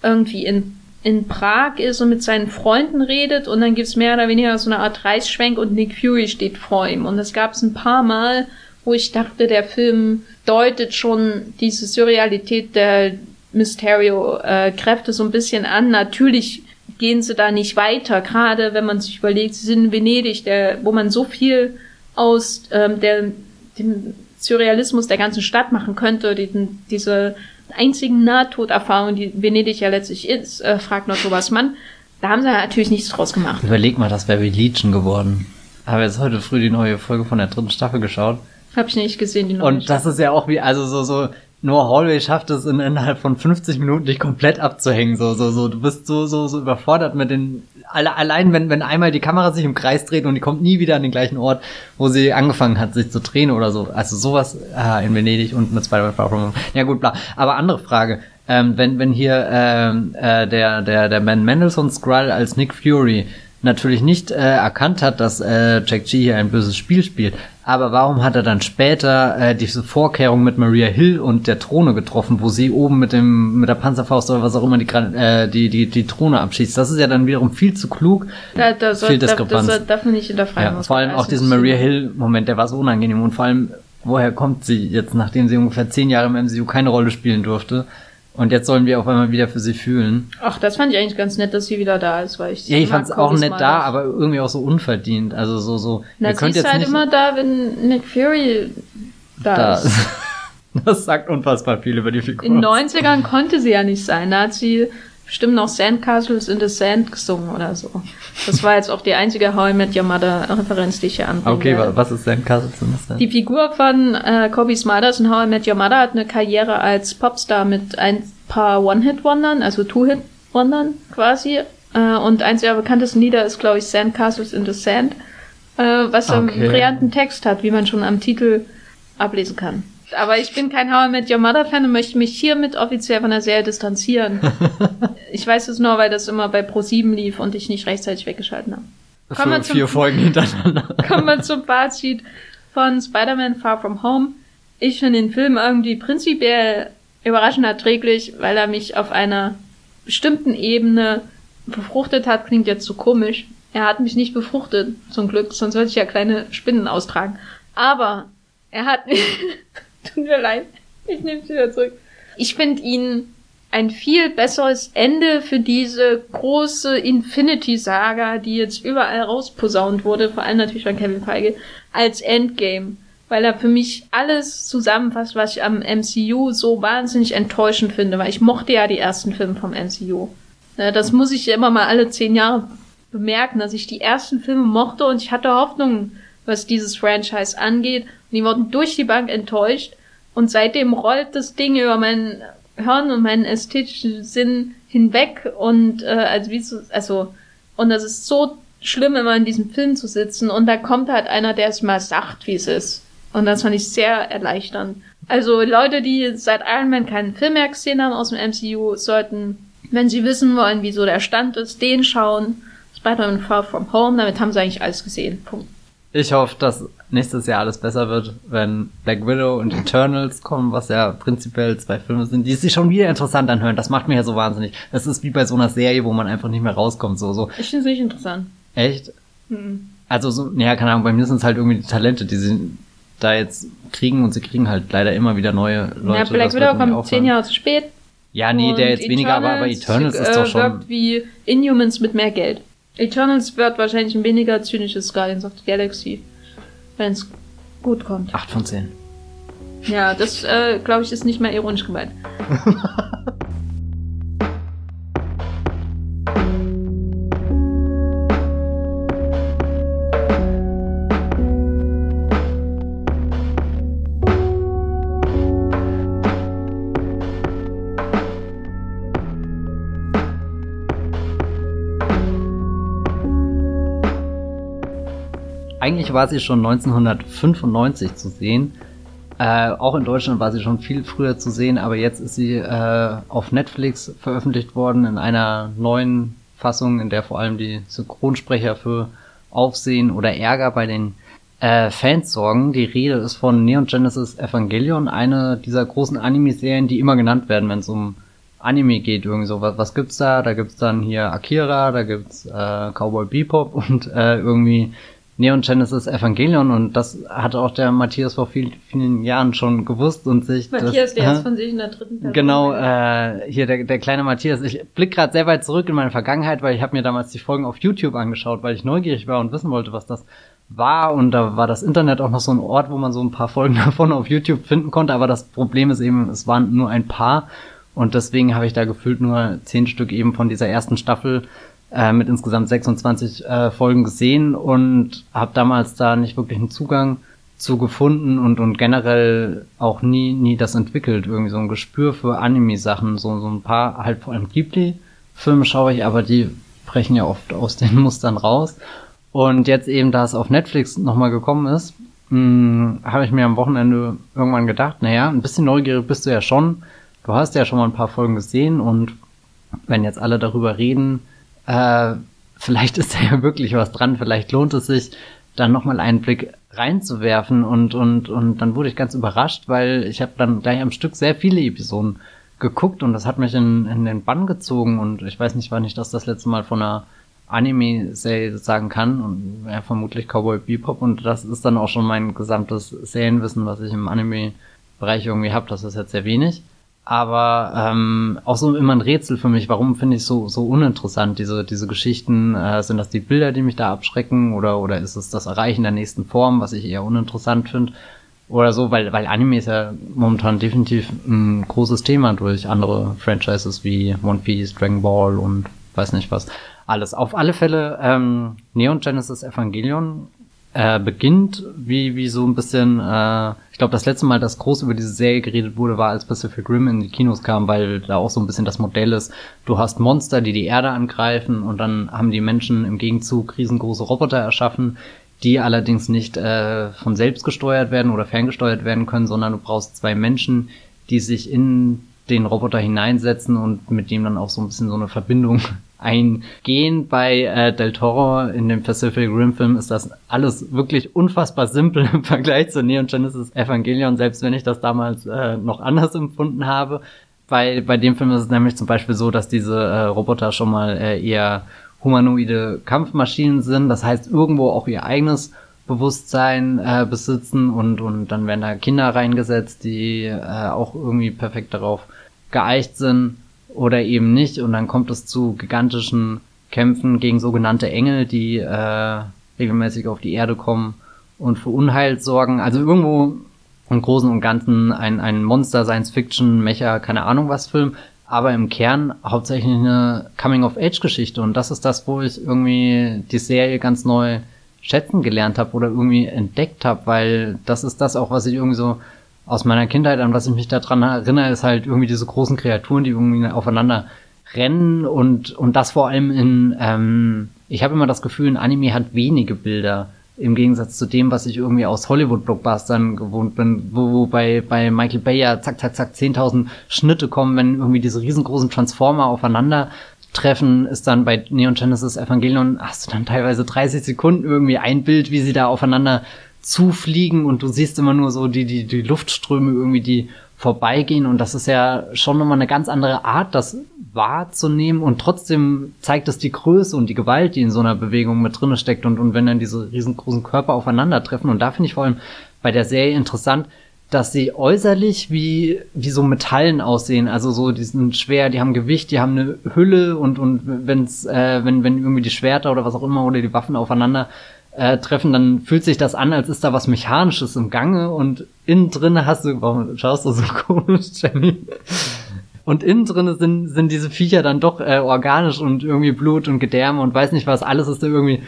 irgendwie in, in Prag ist und mit seinen Freunden redet und dann gibt's mehr oder weniger so eine Art Reißschwenk und Nick Fury steht vor ihm. Und das gab's ein paar Mal, wo ich dachte, der Film deutet schon diese Surrealität der Mysterio-Kräfte so ein bisschen an. Natürlich gehen sie da nicht weiter, gerade wenn man sich überlegt, sie sind in Venedig, der, wo man so viel aus ähm, der, dem Surrealismus der ganzen Stadt machen könnte, diesen, diese einzigen Nahtoderfahrung, die Venedig ja letztlich ist, äh, fragt noch Thomas Mann. Da haben sie natürlich nichts draus gemacht. Überleg mal, das wäre wie Legion geworden. Habe jetzt heute früh die neue Folge von der dritten Staffel geschaut. Hab ich nicht gesehen, die neue Und das ist ja auch wie, also so, so, Noah Hallway schafft es in, innerhalb von 50 Minuten dich komplett abzuhängen. So, so, so, du bist so, so, so überfordert mit den, alle, allein wenn, wenn einmal die Kamera sich im Kreis dreht und die kommt nie wieder an den gleichen Ort, wo sie angefangen hat, sich zu drehen oder so. Also sowas ah, in Venedig und mit Spider-Man Far From Home. Ja gut, bla. Aber andere Frage. Ähm, wenn, wenn hier ähm, äh, der, der, der Man Mendelssohn Skrull als Nick Fury natürlich nicht äh, erkannt hat, dass äh, Jack G hier ein böses Spiel spielt. Aber warum hat er dann später äh, diese Vorkehrung mit Maria Hill und der Drohne getroffen, wo sie oben mit dem mit der Panzerfaust oder was auch immer die äh, die die die Drohne abschießt? Das ist ja dann wiederum viel zu klug. Da, da, soll, Viel da, Diskrepanz. das darf man nicht hinterfragen. Ja, vor allem auch diesen. Maria Hill Moment, der war so unangenehm und vor allem woher kommt sie jetzt, nachdem sie ungefähr zehn Jahre im MCU keine Rolle spielen durfte? Und jetzt sollen wir auf einmal wieder für sie fühlen. Ach, das fand ich eigentlich ganz nett, dass sie wieder da ist, weil ich Ja, ich mag fand's auch nett da, aber irgendwie auch so unverdient. Also so, so, Na, sie ist halt immer da, wenn Nick Fury da, da. ist. Das sagt unfassbar viel über die Figur. In den 90ern konnte sie ja nicht sein. Da hat sie bestimmt noch Sandcastles in the Sand gesungen oder so. Das war jetzt auch die einzige How I Met Your Mother Referenz, die ich hier anbringe. Okay, wa- was ist denn Castle denn? Die Figur von äh, Kobe Smulders in How I Met Your Mother hat eine Karriere als Popstar mit ein paar One-Hit-Wondern, also Two-Hit-Wondern quasi. Äh, und eins ihrer bekanntesten Lieder ist, glaube ich, Sandcastles in the Sand, äh, was einen Okay. brillanten Text hat, wie man schon am Titel ablesen kann. Aber ich bin kein How I Met Your Mother Fan und möchte mich hiermit offiziell von der Serie distanzieren. ich weiß es nur, weil das immer bei Pro7 lief und ich nicht rechtzeitig weggeschalten habe. Kommen wir zum- vier Folgen hintereinander. Kommen wir zum Fazit von Spider-Man Far From Home. Ich finde den Film irgendwie prinzipiell überraschend erträglich, weil er mich auf einer bestimmten Ebene befruchtet hat. Klingt jetzt so komisch. Er hat mich nicht befruchtet, zum Glück, sonst würde ich ja kleine Spinnen austragen. Aber er hat Tut mir leid. Ich nehme es wieder zurück. Ich finde ihn ein viel besseres Ende für diese große Infinity-Saga, die jetzt überall rausposaunt wurde, vor allem natürlich von Kevin Feige, als Endgame. Weil er für mich alles zusammenfasst, was ich am MCU so wahnsinnig enttäuschend finde, weil ich mochte ja die ersten Filme vom MCU. Ja, Das muss ich immer mal alle zehn Jahre bemerken, dass ich die ersten Filme mochte und ich hatte Hoffnung, was dieses Franchise angeht. Und die wurden durch die Bank enttäuscht. Und seitdem rollt das Ding über mein Hirn und meinen ästhetischen Sinn hinweg. Und äh, also wie so, also und das ist so schlimm, immer in diesem Film zu sitzen. Und da kommt halt einer, der es mal sagt, wie es ist. Und das fand ich sehr erleichternd. Also Leute, die seit Iron Man keinen Film mehr gesehen haben aus dem MCU, sollten, wenn sie wissen wollen, wieso der Stand ist, den schauen. Spider-Man Far From Home, damit haben sie eigentlich alles gesehen. Punkt. Ich hoffe, dass nächstes Jahr alles besser wird, wenn Black Widow und Eternals kommen, was ja prinzipiell zwei Filme sind, die sich schon wieder interessant anhören. Das macht mir ja so wahnsinnig. Das ist wie bei so einer Serie, wo man einfach nicht mehr rauskommt. So, so. Ich finde es nicht interessant. Echt? Mhm. Also so, ja, keine Ahnung, bei mir sind es halt irgendwie die Talente, die sie da jetzt kriegen und sie kriegen halt leider immer wieder neue Leute. ja, Black Widow kommt zehn Jahre zu spät. Ja, nee, der jetzt weniger, aber, aber Eternals ist äh, doch schon. wirkt wie Inhumans mit mehr Geld. Eternals wird wahrscheinlich ein weniger zynisches Guardians of the Galaxy, wenn es gut kommt. 8 von 10. Ja, das äh, glaube ich ist nicht mehr ironisch gemeint. eigentlich war sie schon 1995 zu sehen. Äh, auch in Deutschland war sie schon viel früher zu sehen, aber jetzt ist sie äh, auf Netflix veröffentlicht worden in einer neuen Fassung, in der vor allem die Synchronsprecher für Aufsehen oder Ärger bei den äh, Fans sorgen. Die Rede ist von Neon Genesis Evangelion, eine dieser großen Anime-Serien, die immer genannt werden, wenn es um Anime geht. Irgendwie so, was, was gibt's da? Da gibt's dann hier Akira, da gibt's äh, Cowboy Bebop und äh, irgendwie Neon Genesis Evangelion und das hat auch der Matthias vor vielen, vielen Jahren schon gewusst und sich. Matthias, das, der äh, ist von sich in der dritten Person. Genau, äh, hier der, der kleine Matthias. Ich blick gerade sehr weit zurück in meine Vergangenheit, weil ich habe mir damals die Folgen auf YouTube angeschaut, weil ich neugierig war und wissen wollte, was das war und da war das Internet auch noch so ein Ort, wo man so ein paar Folgen davon auf YouTube finden konnte, aber das Problem ist eben, es waren nur ein paar und deswegen habe ich da gefühlt nur zehn Stück eben von dieser ersten Staffel äh, mit insgesamt 26 äh, Folgen gesehen und habe damals da nicht wirklich einen Zugang zu gefunden und und generell auch nie nie das entwickelt. Irgendwie so ein Gespür für Anime Sachen so so ein paar halt vor allem Ghibli Filme schaue ich aber die brechen ja oft aus den Mustern raus. Und jetzt eben da es auf Netflix nochmal gekommen ist hm, habe ich mir am Wochenende irgendwann gedacht naja ein bisschen neugierig bist du ja schon. Du hast ja schon mal ein paar Folgen gesehen und wenn jetzt alle darüber reden äh, vielleicht ist da ja wirklich was dran, vielleicht lohnt es sich, dann nochmal einen Blick reinzuwerfen und, und, und dann wurde ich ganz überrascht, weil ich habe dann gleich am Stück sehr viele Episoden geguckt und das hat mich in, in den Bann gezogen und ich weiß nicht, wann ich das das letzte Mal von einer Anime-Serie sagen kann und ja, vermutlich Cowboy Bebop und das ist dann auch schon mein gesamtes Serienwissen, was ich im Anime-Bereich irgendwie habe, das ist jetzt sehr wenig aber ähm, auch so immer ein Rätsel für mich. Warum finde ich so so uninteressant diese diese Geschichten? Äh, sind das die Bilder, die mich da abschrecken, oder oder ist es das Erreichen der nächsten Form, was ich eher uninteressant finde? Oder so, weil weil Anime ist ja momentan definitiv ein großes Thema durch andere Franchises wie One Piece, Dragon Ball und weiß nicht was alles. Auf alle Fälle ähm, Neon Genesis Evangelion äh, beginnt, wie, wie so ein bisschen, äh, ich glaube, das letzte Mal, dass groß über diese Serie geredet wurde, war, als Pacific Rim in die Kinos kam, weil da auch so ein bisschen das Modell ist, du hast Monster, die die Erde angreifen und dann haben die Menschen im Gegenzug riesengroße Roboter erschaffen, die allerdings nicht äh, von selbst gesteuert werden oder ferngesteuert werden können, sondern du brauchst zwei Menschen, die sich in den Roboter hineinsetzen und mit dem dann auch so ein bisschen so eine Verbindung eingehen. Bei äh, Del Toro in dem Pacific Rim Film ist das alles wirklich unfassbar simpel im Vergleich zu Neon Genesis Evangelion, selbst wenn ich das damals äh, noch anders empfunden habe. Bei, bei dem Film ist es nämlich zum Beispiel so, dass diese äh, Roboter schon mal äh, eher humanoide Kampfmaschinen sind, das heißt irgendwo auch ihr eigenes Bewusstsein äh, besitzen und, und dann werden da Kinder reingesetzt, die äh, auch irgendwie perfekt darauf geeicht sind oder eben nicht. Und dann kommt es zu gigantischen Kämpfen gegen sogenannte Engel, die äh, regelmäßig auf die Erde kommen und für Unheil sorgen. Also irgendwo im Großen und Ganzen ein, ein Monster, Science Fiction, Mecha, keine Ahnung was Film, aber im Kern hauptsächlich eine Coming-of-Age-Geschichte. Und das ist das, wo ich irgendwie die Serie ganz neu schätzen gelernt habe oder irgendwie entdeckt habe, weil das ist das auch, was ich irgendwie so aus meiner Kindheit, an was ich mich daran erinnere, ist halt irgendwie diese großen Kreaturen, die irgendwie aufeinander rennen und, und das vor allem in, ähm, ich habe immer das Gefühl, ein Anime hat wenige Bilder im Gegensatz zu dem, was ich irgendwie aus Hollywood-Blockbustern gewohnt bin, wo, wo bei, bei Michael Bay ja zack, zack, zack 10.000 Schnitte kommen, wenn irgendwie diese riesengroßen Transformer aufeinander treffen, ist dann bei Neon Genesis Evangelion, hast du dann teilweise 30 Sekunden irgendwie ein Bild, wie sie da aufeinander zufliegen und du siehst immer nur so die, die, die Luftströme irgendwie, die vorbeigehen. Und das ist ja schon nochmal eine ganz andere Art, das wahrzunehmen. Und trotzdem zeigt es die Größe und die Gewalt, die in so einer Bewegung mit drinne steckt. Und, und wenn dann diese riesengroßen Körper aufeinandertreffen. Und da finde ich vor allem bei der Serie interessant, dass sie äußerlich wie, wie so Metallen aussehen. Also so, die sind schwer, die haben Gewicht, die haben eine Hülle. Und, und wenn's, äh, wenn, wenn irgendwie die Schwerter oder was auch immer oder die Waffen aufeinander äh, treffen, dann fühlt sich das an, als ist da was Mechanisches im Gange und innen drinne hast du, warum schaust du so komisch, Jenny? Und innen drinne sind, sind diese Viecher dann doch äh, organisch und irgendwie Blut und Gedärme und weiß nicht was, alles ist da irgendwie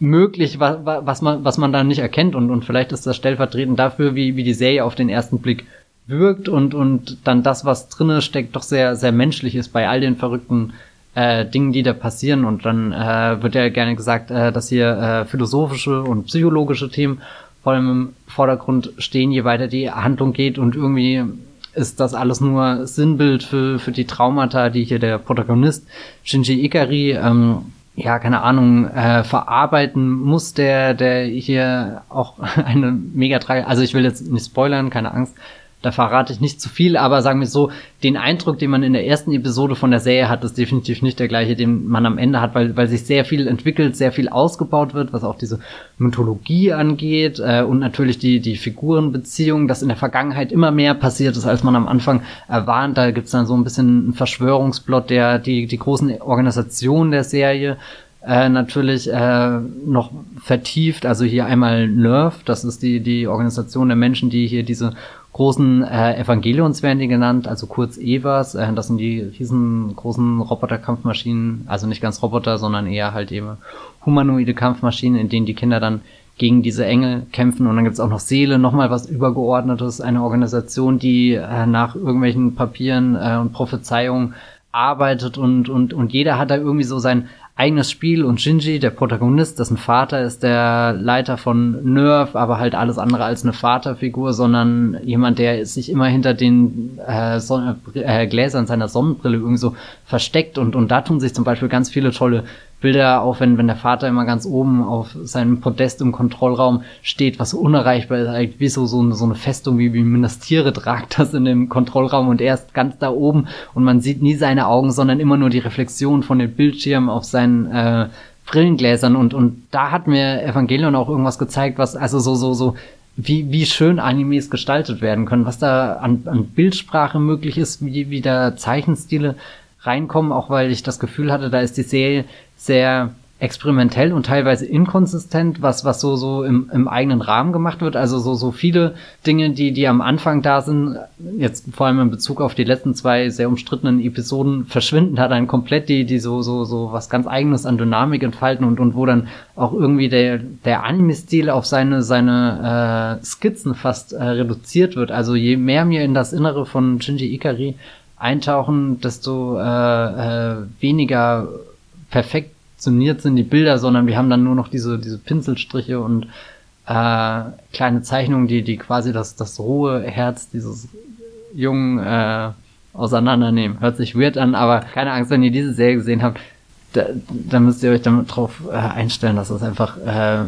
möglich, was, was man, was man da nicht erkennt und, und vielleicht ist das stellvertretend dafür, wie, wie die Serie auf den ersten Blick wirkt und, und dann das, was drinne steckt, doch sehr, sehr menschlich ist bei all den verrückten äh, Dingen, die da passieren. Und dann äh, wird ja gerne gesagt, äh, dass hier äh, philosophische und psychologische Themen vor allem im Vordergrund stehen, je weiter die Handlung geht. Und irgendwie ist das alles nur Sinnbild für, für die Traumata, die hier der Protagonist Shinji Ikari ähm, ja, keine Ahnung, äh, verarbeiten muss, der, der hier auch eine mega trage. Also ich will jetzt nicht spoilern, keine Angst, da verrate ich nicht zu viel, aber sagen wir so, den Eindruck, den man in der ersten Episode von der Serie hat, ist definitiv nicht der gleiche, den man am Ende hat, weil, weil sich sehr viel entwickelt, sehr viel ausgebaut wird, was auch diese Mythologie angeht äh, und natürlich die, die Figurenbeziehungen, dass in der Vergangenheit immer mehr passiert ist, als man am Anfang erwarnt. Da gibt's dann so ein bisschen einen Verschwörungsplot, der die, die großen Organisationen der Serie äh, natürlich äh, noch vertieft. Also hier einmal NERV, das ist die, die Organisation der Menschen, die hier diese großen äh, Evangelions werden die genannt, also kurz EVAs. Äh, das sind die riesengroßen Roboterkampfmaschinen, also nicht ganz Roboter, sondern eher halt eben humanoide Kampfmaschinen, in denen die Kinder dann gegen diese Engel kämpfen. Und dann gibt's auch noch Seele, nochmal was Übergeordnetes, eine Organisation, die äh, nach irgendwelchen Papieren äh, und Prophezeiungen arbeitet und, und, und jeder hat da irgendwie so sein eigenes Spiel und Shinji, der Protagonist, dessen Vater ist der Leiter von Nerf, aber halt alles andere als eine Vaterfigur, sondern jemand, der sich immer hinter den äh, äh, Gläsern seiner Sonnenbrille irgendwie so versteckt und, und da tun sich zum Beispiel ganz viele tolle Bilder, auch wenn, wenn der Vater immer ganz oben auf seinem Podest im Kontrollraum steht, was so unerreichbar ist, eigentlich wie so, so, so eine Festung, wie, wie Minas tragt das in dem Kontrollraum und er ist ganz da oben und man sieht nie seine Augen, sondern immer nur die Reflexion von den Bildschirmen auf seinen äh, Brillengläsern und, und da hat mir Evangelion auch irgendwas gezeigt, was, also so, so, so, wie, wie schön Animes gestaltet werden können, was da an, an Bildsprache möglich ist, wie, wie da Zeichenstile reinkommen, auch weil ich das Gefühl hatte, da ist die Serie sehr experimentell und teilweise inkonsistent, was, was so, so im, im eigenen Rahmen gemacht wird. Also so, so viele Dinge, die, die am Anfang da sind, jetzt vor allem in Bezug auf die letzten zwei sehr umstrittenen Episoden, verschwinden da dann komplett, die, die so, so, so was ganz eigenes an Dynamik entfalten und, und wo dann auch irgendwie der, der Anime-Stil auf seine, seine äh, Skizzen fast äh, reduziert wird. Also je mehr mir in das Innere von Shinji Ikari eintauchen, desto äh, äh, weniger perfektioniert sind die Bilder, sondern wir haben dann nur noch diese, diese Pinselstriche und äh, kleine Zeichnungen, die, die quasi das, das rohe Herz dieses Jungen äh, auseinandernehmen. Hört sich weird an, aber keine Angst, wenn ihr diese Serie gesehen habt, da, da müsst ihr euch damit drauf äh, einstellen, dass das einfach äh,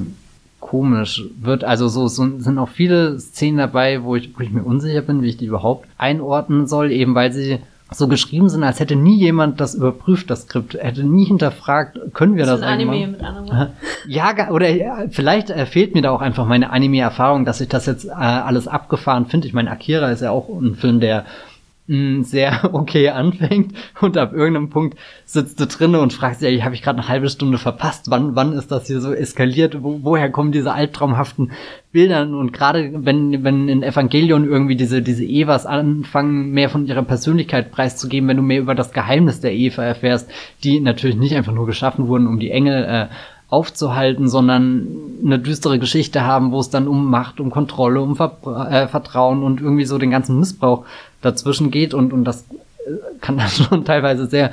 komisch wird. Also so, so sind auch viele Szenen dabei, wo ich, wo ich mir unsicher bin, wie ich die überhaupt einordnen soll, eben weil sie so geschrieben sind, als hätte nie jemand das überprüft, das Skript, hätte nie hinterfragt, können wir das, das eigentlich Anime mit anderen Ja, oder vielleicht fehlt mir da auch einfach meine Anime-Erfahrung, dass ich das jetzt äh, alles abgefahren finde. Ich meine, Akira ist ja auch ein Film, der sehr okay anfängt und ab irgendeinem Punkt sitzt du drinne und fragst dich, habe ich gerade eine halbe Stunde verpasst? Wann, wann ist das hier so eskaliert? Wo, woher kommen diese albtraumhaften Bilder? Und gerade wenn, wenn in Evangelion irgendwie diese, diese Evas anfangen, mehr von ihrer Persönlichkeit preiszugeben, wenn du mehr über das Geheimnis der Eva erfährst, die natürlich nicht einfach nur geschaffen wurden, um die Engel äh, aufzuhalten, sondern eine düstere Geschichte haben, wo es dann um Macht, um Kontrolle, um Ver äh, Vertrauen und irgendwie so den ganzen Missbrauch dazwischen geht und, und das äh, kann dann schon teilweise sehr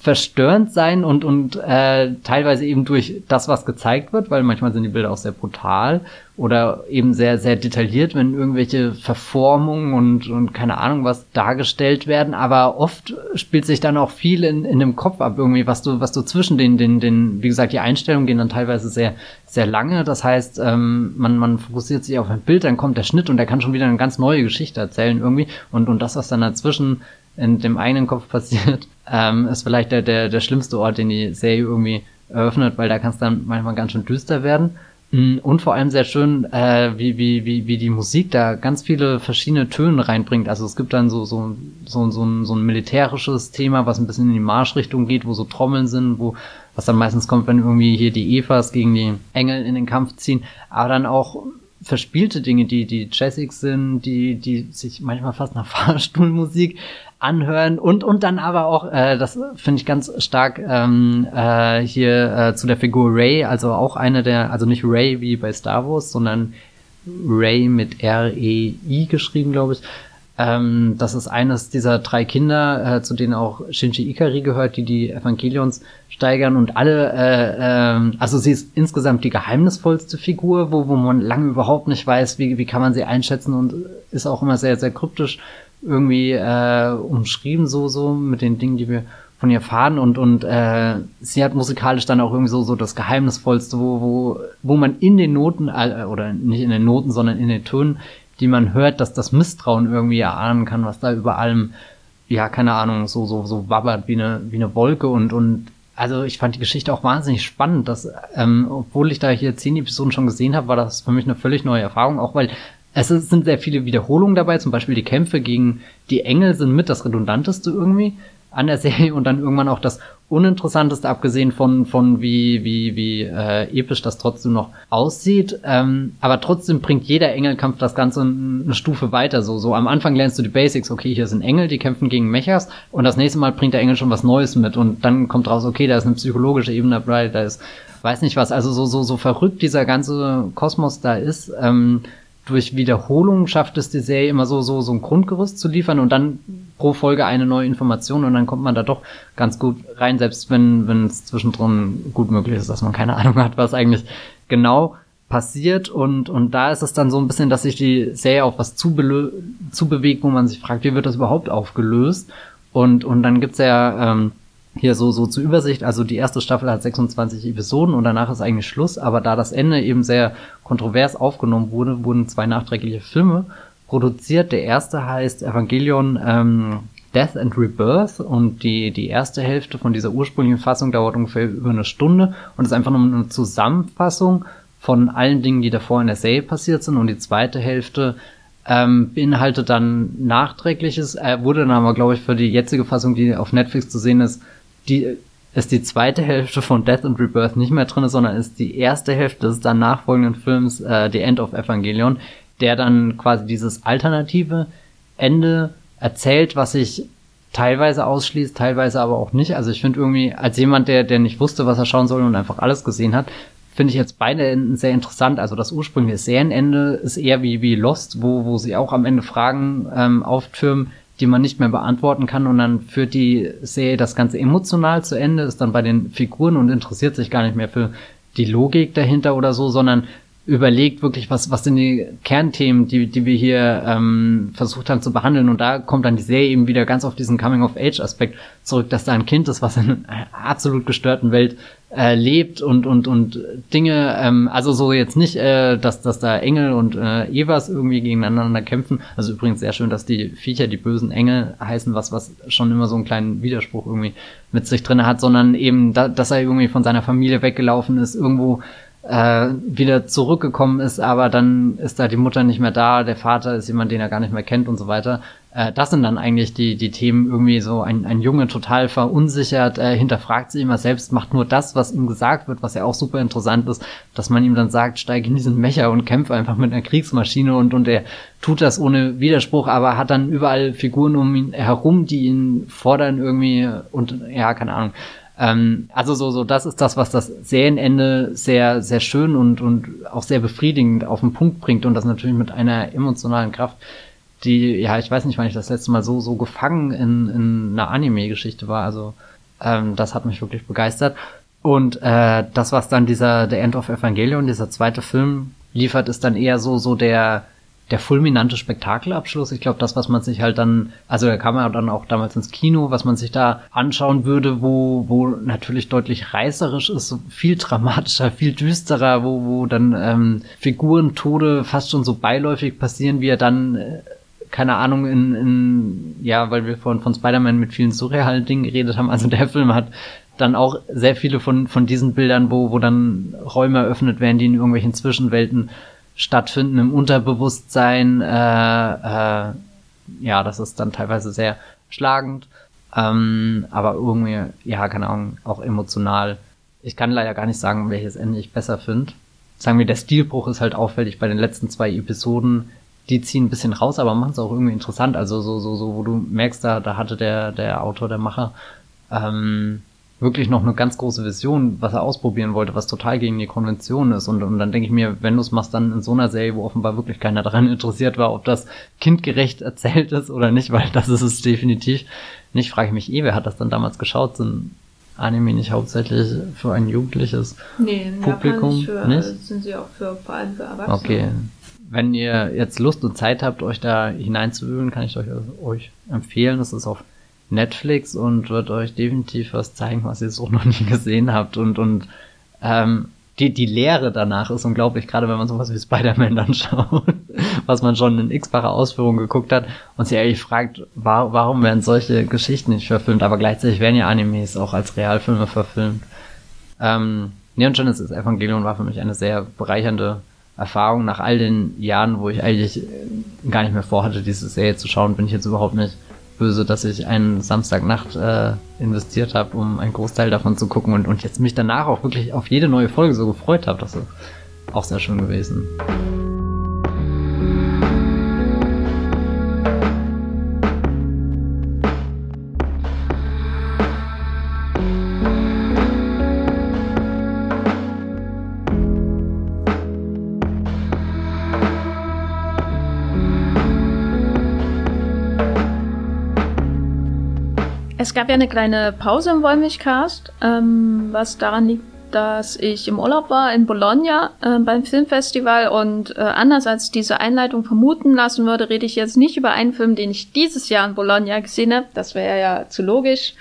verstörend sein und, und äh, teilweise eben durch das, was gezeigt wird, weil manchmal sind die Bilder auch sehr brutal oder eben sehr, sehr detailliert, wenn irgendwelche Verformungen und, und keine Ahnung was dargestellt werden, aber oft spielt sich dann auch viel in, in dem Kopf ab, irgendwie, was du, was du zwischen den, den, den, wie gesagt, die Einstellungen gehen dann teilweise sehr, sehr lange. Das heißt, ähm, man, man fokussiert sich auf ein Bild, dann kommt der Schnitt und der kann schon wieder eine ganz neue Geschichte erzählen irgendwie. Und, und das, was dann dazwischen in dem eigenen Kopf passiert, ähm, ist vielleicht der, der, der schlimmste Ort, den die Serie irgendwie eröffnet, weil da kann es dann manchmal ganz schön düster werden. Mm, und vor allem sehr schön, äh, wie, wie, wie, wie die Musik da ganz viele verschiedene Töne reinbringt. Also es gibt dann so, so, so, so, ein, so ein militärisches Thema, was ein bisschen in die Marschrichtung geht, wo so Trommeln sind, wo, was dann meistens kommt, wenn irgendwie hier die Evas gegen die Engel in den Kampf ziehen. Aber dann auch verspielte Dinge, die, die jazzig sind, die, die sich manchmal fast nach Fahrstuhlmusik anhören und und dann aber auch, äh, das finde ich ganz stark ähm, äh, hier äh, zu der Figur Ray, also auch eine der, also nicht Ray wie bei Star Wars, sondern Ray mit R-E-I geschrieben, glaube ich. Ähm, das ist eines dieser drei Kinder, äh, zu denen auch Shinji Ikari gehört, die die Evangelions steigern und alle, äh, äh, also sie ist insgesamt die geheimnisvollste Figur, wo, wo man lange überhaupt nicht weiß, wie, wie kann man sie einschätzen und ist auch immer sehr, sehr kryptisch irgendwie äh, umschrieben, so, so mit den Dingen, die wir von ihr fahren und und äh, sie hat musikalisch dann auch irgendwie so so das geheimnisvollste, wo wo wo man in den Noten äh, oder nicht in den Noten, sondern in den Tönen, die man hört, dass das Misstrauen irgendwie erahnen kann, was da über allem ja keine Ahnung so so so wabbert wie eine wie eine Wolke und und also ich fand die Geschichte auch wahnsinnig spannend, dass ähm, obwohl ich da hier zehn Episoden schon gesehen habe, war das für mich eine völlig neue Erfahrung, auch weil es sind sehr viele Wiederholungen dabei, zum Beispiel die Kämpfe gegen die Engel sind mit das redundanteste irgendwie an der Serie und dann irgendwann auch das uninteressanteste, abgesehen von von wie wie wie äh, episch das trotzdem noch aussieht. Ähm, aber trotzdem bringt jeder Engelkampf das Ganze eine Stufe weiter. So so am Anfang lernst du die Basics. Okay, hier sind Engel, die kämpfen gegen Mechas und das nächste Mal bringt der Engel schon was Neues mit und dann kommt raus, okay, da ist eine psychologische Ebene dabei, da ist weiß nicht was. Also so so so verrückt dieser ganze Kosmos da ist. Ähm, durch Wiederholung schafft es die Serie immer so, so, so ein Grundgerüst zu liefern und dann pro Folge eine neue Information und dann kommt man da doch ganz gut rein, selbst wenn, wenn es zwischendrin gut möglich ist, dass man keine Ahnung hat, was eigentlich genau passiert und, und da ist es dann so ein bisschen, dass sich die Serie auf was zubewegt, wo man sich fragt, wie wird das überhaupt aufgelöst? Und, und dann gibt's ja ähm, hier so, so zur Übersicht, also die erste Staffel hat 26 Episoden und danach ist eigentlich Schluss, aber da das Ende eben sehr kontrovers aufgenommen wurde, wurden zwei nachträgliche Filme produziert. Der erste heißt Evangelion ähm, Death and Rebirth. Und die, die erste Hälfte von dieser ursprünglichen Fassung dauert ungefähr über eine Stunde und ist einfach nur eine Zusammenfassung von allen Dingen, die davor in der Serie passiert sind. Und die zweite Hälfte ähm, beinhaltet dann nachträgliches, äh, wurde dann aber, glaube ich, für die jetzige Fassung, die auf Netflix zu sehen ist, die ist die zweite Hälfte von Death and Rebirth nicht mehr drin, sondern ist die erste Hälfte des dann nachfolgenden Films äh, The End of Evangelion, der dann quasi dieses alternative Ende erzählt, was sich teilweise ausschließt, teilweise aber auch nicht. Also ich finde irgendwie, als jemand, der, der nicht wusste, was er schauen soll und einfach alles gesehen hat, finde ich jetzt beide Enden sehr interessant. Also das ursprüngliche Serienende ist eher wie, wie Lost, wo, wo sie auch am Ende Fragen ähm, auftürmen, die man nicht mehr beantworten kann und dann führt die Serie das Ganze emotional zu Ende, ist dann bei den Figuren und interessiert sich gar nicht mehr für die Logik dahinter oder so, sondern überlegt wirklich, was, was sind die Kernthemen, die, die wir hier ähm, versucht haben zu behandeln. Und da kommt dann die Serie eben wieder ganz auf diesen Coming-of-Age-Aspekt zurück, dass da ein Kind ist, was in einer absolut gestörten Welt äh, lebt und, und, und Dinge, ähm, also so jetzt nicht, äh, dass, dass da Engel und äh, Evas irgendwie gegeneinander kämpfen. Also übrigens sehr schön, dass die Viecher die bösen Engel heißen, was, was schon immer so einen kleinen Widerspruch irgendwie mit sich drinne hat, sondern eben, da, dass er irgendwie von seiner Familie weggelaufen ist, irgendwo äh, wieder zurückgekommen ist, aber dann ist da die Mutter nicht mehr da, der Vater ist jemand, den er gar nicht mehr kennt und so weiter. Äh, das sind dann eigentlich die, die Themen irgendwie so, ein, ein Junge total verunsichert, äh, hinterfragt sich immer selbst, macht nur das, was ihm gesagt wird, was ja auch super interessant ist, dass man ihm dann sagt, steig in diesen Mecher und kämpfe einfach mit einer Kriegsmaschine und, und er tut das ohne Widerspruch, aber hat dann überall Figuren um ihn herum, die ihn fordern irgendwie und ja, keine Ahnung. Ähm, also so, so, das ist das, was das Serienende sehr, sehr schön und, und auch sehr befriedigend auf den Punkt bringt und das natürlich mit einer emotionalen Kraft, die, ja, ich weiß nicht, wann ich das letzte Mal so, so gefangen in, in einer Anime-Geschichte war. Also, ähm, das hat mich wirklich begeistert. Und äh, das, was dann dieser The End of Evangelion, dieser zweite Film liefert, ist dann eher so, so der, der fulminante Spektakelabschluss. Ich glaube, das, was man sich halt dann, also da kam ja dann auch damals ins Kino, was man sich da anschauen würde, wo, wo natürlich deutlich reißerisch ist, viel dramatischer, viel düsterer, wo, wo dann ähm, Figurentode fast schon so beiläufig passieren, wie er dann äh, keine Ahnung, in, in ja, weil wir von, von Spider-Man mit vielen surrealen Dingen geredet haben. Also der Film hat dann auch sehr viele von, von diesen Bildern, wo, wo dann Räume eröffnet werden, die in irgendwelchen Zwischenwelten stattfinden im Unterbewusstsein. Äh, äh, ja, das ist dann teilweise sehr schlagend, ähm, aber irgendwie, ja, keine Ahnung, auch emotional. Ich kann leider gar nicht sagen, welches Ende ich besser finde. Sagen wir, der Stilbruch ist halt auffällig bei den letzten zwei Episoden. Die ziehen ein bisschen raus, aber machen es auch irgendwie interessant. Also so, so, so, wo du merkst, da, da hatte der, der Autor, der Macher, ähm, wirklich noch eine ganz große Vision, was er ausprobieren wollte, was total gegen die Konvention ist. Und, und dann denke ich mir, wenn du es machst, dann in so einer Serie, wo offenbar wirklich keiner daran interessiert war, ob das kindgerecht erzählt ist oder nicht, weil das ist es definitiv nicht, frage ich mich eh, wer hat das dann damals geschaut? Sind Anime nicht hauptsächlich für ein jugendliches nee, Publikum? Nicht, für, nicht? sind sie auch für, vor allem für Erwachsene. Okay. Wenn ihr jetzt Lust und Zeit habt, euch da hineinzuwühlen, kann ich euch, euch empfehlen. Das ist auf Netflix und wird euch definitiv was zeigen, was ihr so noch nie gesehen habt. Und, und ähm, die, die Lehre danach ist unglaublich, gerade wenn man sowas wie Spider-Man dann schaut, was man schon in x-facher Ausführung geguckt hat und sich ehrlich fragt, war, warum werden solche Geschichten nicht verfilmt, aber gleichzeitig werden ja Animes auch als Realfilme verfilmt. Ähm, Neon Genesis Evangelion war für mich eine sehr bereichernde Erfahrung. Nach all den Jahren, wo ich eigentlich gar nicht mehr vorhatte, diese Serie zu schauen, bin ich jetzt überhaupt nicht böse, dass ich einen Samstagnacht äh, investiert habe, um einen Großteil davon zu gucken und, und jetzt mich danach auch wirklich auf jede neue Folge so gefreut habe. Das ist auch sehr schön gewesen. Es gab ja eine kleine Pause im Wollmilchcast, ähm, was daran liegt, dass ich im Urlaub war in Bologna äh, beim Filmfestival und äh, anders als diese Einleitung vermuten lassen würde, rede ich jetzt nicht über einen Film, den ich dieses Jahr in Bologna gesehen habe. Das wäre ja zu logisch.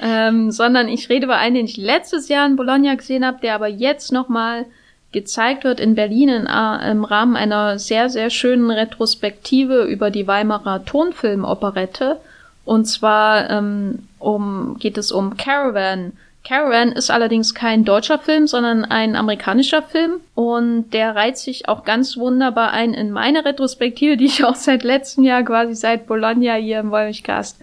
Ähm, sondern ich rede über einen, den ich letztes Jahr in Bologna gesehen habe, der aber jetzt nochmal gezeigt wird in Berlin in, äh, im Rahmen einer sehr, sehr schönen Retrospektive über die Weimarer Tonfilmoperette. Und zwar ähm, um, geht es um Caravan. Caravan ist allerdings kein deutscher Film, sondern ein amerikanischer Film. Und der reiht sich auch ganz wunderbar ein in meine Retrospektive, die ich auch seit letztem Jahr, quasi seit Bologna hier im Wollmilchcast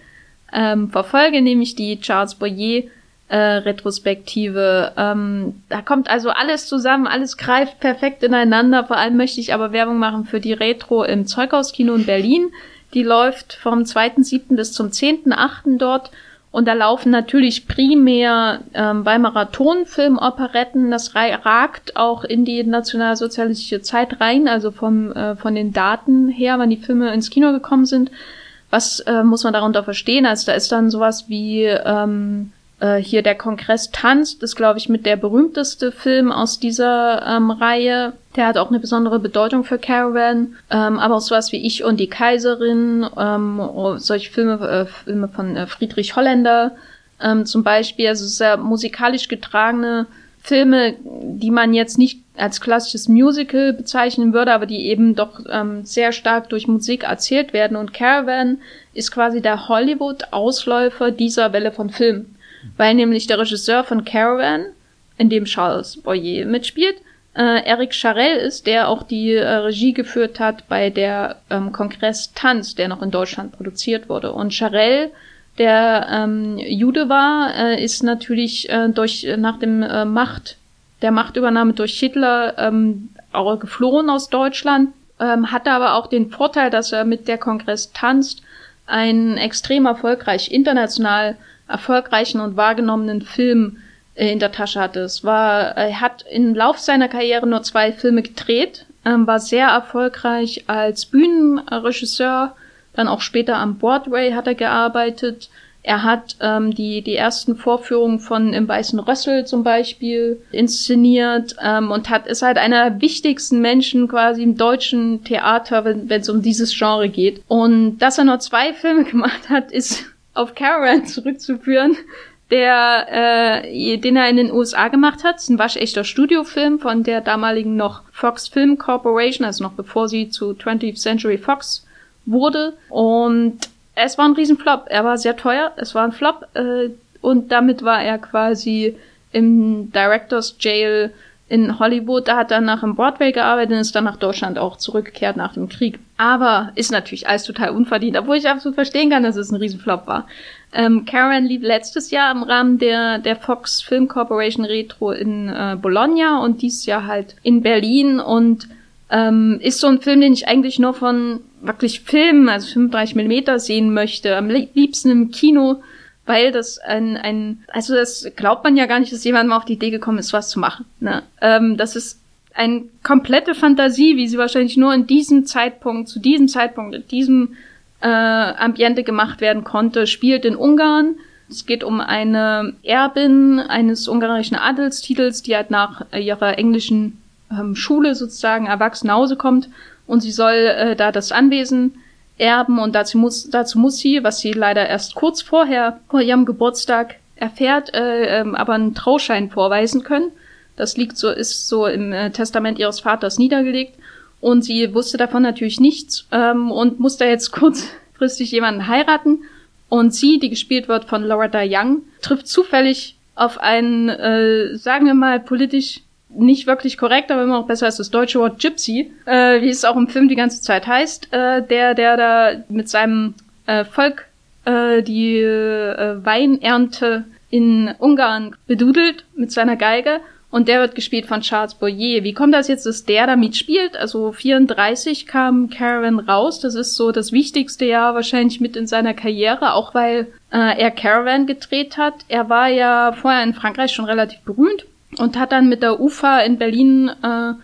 ähm, verfolge, nämlich die Charles Boyer äh, Retrospektive. Ähm, da kommt also alles zusammen, alles greift perfekt ineinander. Vor allem möchte ich aber Werbung machen für die Retro im Zeughauskino in Berlin. Die läuft vom 2.7. bis zum 10.8. dort. Und da laufen natürlich primär ähm, Weimarer Tonfilmoperetten. Das ragt auch in die nationalsozialistische Zeit rein, also vom, äh, von den Daten her, wann die Filme ins Kino gekommen sind. Was äh, muss man darunter verstehen? Also da ist dann sowas wie ähm, äh, hier der Kongress tanzt, ist, glaube ich, mit der berühmteste Film aus dieser ähm, Reihe. Der hat auch eine besondere Bedeutung für Caravan. Ähm, aber auch sowas wie Ich und die Kaiserin, ähm, oh, solche Filme, äh, Filme von äh, Friedrich Holländer ähm, zum Beispiel. Also sehr musikalisch getragene Filme, die man jetzt nicht als klassisches Musical bezeichnen würde, aber die eben doch ähm, sehr stark durch Musik erzählt werden. Und Caravan ist quasi der Hollywood-Ausläufer dieser Welle von Film weil nämlich der Regisseur von Caravan, in dem Charles Boyer mitspielt, äh, Eric Charell ist, der auch die äh, Regie geführt hat bei der ähm, Kongress Tanz, der noch in Deutschland produziert wurde. Und Charell, der ähm, Jude war, äh, ist natürlich äh, durch nach dem äh, Macht der Machtübernahme durch Hitler ähm, auch geflohen aus Deutschland, ähm, hatte aber auch den Vorteil, dass er mit der Kongress tanzt, ein extrem erfolgreich international erfolgreichen und wahrgenommenen Film äh, in der Tasche hatte. Es war, er hat im Lauf seiner Karriere nur zwei Filme gedreht, ähm, war sehr erfolgreich als Bühnenregisseur, dann auch später am Broadway hat er gearbeitet. Er hat ähm, die, die ersten Vorführungen von Im Weißen Rössel zum Beispiel inszeniert ähm, und hat ist halt einer der wichtigsten Menschen quasi im deutschen Theater, wenn es um dieses Genre geht. Und dass er nur zwei Filme gemacht hat, ist auf Caravan zurückzuführen, der, äh, den er in den USA gemacht hat. Ein waschechter Studiofilm von der damaligen noch Fox Film Corporation, also noch bevor sie zu 20th Century Fox wurde. Und es war ein Riesenflop. Er war sehr teuer, es war ein Flop. Äh, und damit war er quasi im Director's Jail in Hollywood. Da hat er nach im Broadway gearbeitet und ist dann nach Deutschland auch zurückgekehrt nach dem Krieg. Aber ist natürlich alles total unverdient, obwohl ich absolut verstehen kann, dass es ein Riesenflop war. Ähm, Karen lief letztes Jahr im Rahmen der, der Fox Film Corporation Retro in äh, Bologna und dieses Jahr halt in Berlin und ähm, ist so ein Film, den ich eigentlich nur von wirklich Filmen, also 35 Millimeter sehen möchte. Am liebsten im Kino weil das ein, ein, also das glaubt man ja gar nicht, dass jemand mal auf die Idee gekommen ist, was zu machen. Ne? Ähm, das ist eine komplette Fantasie, wie sie wahrscheinlich nur in diesem Zeitpunkt, zu diesem Zeitpunkt, in diesem äh, Ambiente gemacht werden konnte, spielt in Ungarn. Es geht um eine Erbin eines ungarischen Adelstitels, die halt nach ihrer englischen ähm, Schule sozusagen erwachsen nach Hause kommt und sie soll äh, da das Anwesen erben und dazu muss, dazu muss sie, was sie leider erst kurz vorher, vor ihrem Geburtstag erfährt, äh, ähm, aber einen Trauschein vorweisen können. Das liegt so, ist so im äh, Testament ihres Vaters niedergelegt. Und sie wusste davon natürlich nichts ähm, und musste jetzt kurzfristig jemanden heiraten. Und sie, die gespielt wird von Loretta Young, trifft zufällig auf einen, äh, sagen wir mal, politisch nicht wirklich korrekt, aber immer noch besser als das deutsche Wort Gypsy, äh, wie es auch im Film die ganze Zeit heißt, äh, der, der da mit seinem äh, Volk äh, die äh, Weinernte in Ungarn bedudelt mit seiner Geige und der wird gespielt von Charles Boyer. Wie kommt das jetzt, dass der da mitspielt? Also 34 kam Caravan raus. Das ist so das wichtigste Jahr wahrscheinlich mit in seiner Karriere, auch weil äh, er Caravan gedreht hat. Er war ja vorher in Frankreich schon relativ berühmt und hat dann mit der UFA in Berlin äh,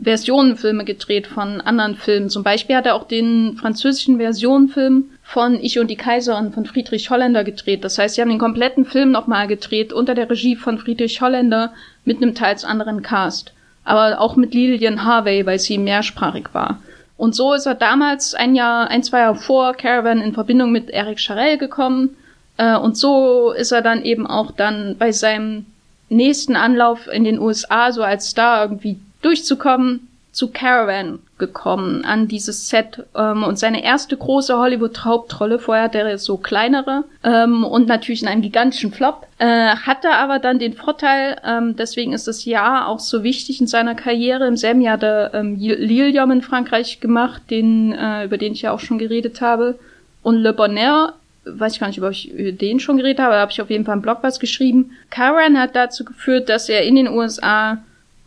Versionenfilme gedreht von anderen Filmen. Zum Beispiel hat er auch den französischen Versionenfilm von Ich und die Kaiserin von Friedrich Holländer gedreht. Das heißt, sie haben den kompletten Film nochmal gedreht unter der Regie von Friedrich Holländer mit einem teils anderen Cast. Aber auch mit Lillian Harvey, weil sie mehrsprachig war. Und so ist er damals ein Jahr, ein, zwei Jahre vor Caravan in Verbindung mit Eric Charell gekommen. Äh, und so ist er dann eben auch dann bei seinem nächsten Anlauf in den USA so als Star irgendwie durchzukommen, zu Caravan gekommen, an dieses Set. Ähm, und seine erste große Hollywood-Hauptrolle, vorher hatte er so kleinere ähm, und natürlich in einem gigantischen Flop, äh, hatte aber dann den Vorteil, ähm, deswegen ist das Jahr auch so wichtig in seiner Karriere. Im selben Jahr hat er ähm, Lilium in Frankreich gemacht, den, äh, über den ich ja auch schon geredet habe. Und Le Bonheur weiß ich gar nicht, ob ich über den schon geredet habe, da habe ich auf jeden Fall im Blog was geschrieben. Karen hat dazu geführt, dass er in den USA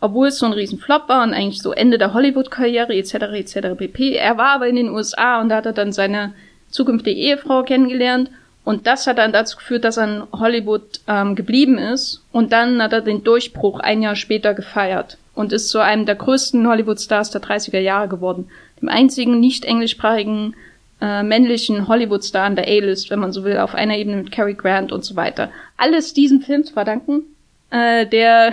obwohl es so ein Riesenflop war und eigentlich so Ende der Hollywood-Karriere etc. etc. pp. Er war aber in den USA und da hat er dann seine zukünftige Ehefrau kennengelernt und das hat dann dazu geführt, dass er in Hollywood ähm, geblieben ist und dann hat er den Durchbruch ein Jahr später gefeiert und ist zu einem der größten Hollywood-Stars der 30er Jahre geworden. Dem einzigen nicht englischsprachigen äh, männlichen Hollywood-Star an der A-List, wenn man so will, auf einer Ebene mit Cary Grant und so weiter. Alles diesem Film zu verdanken, äh, der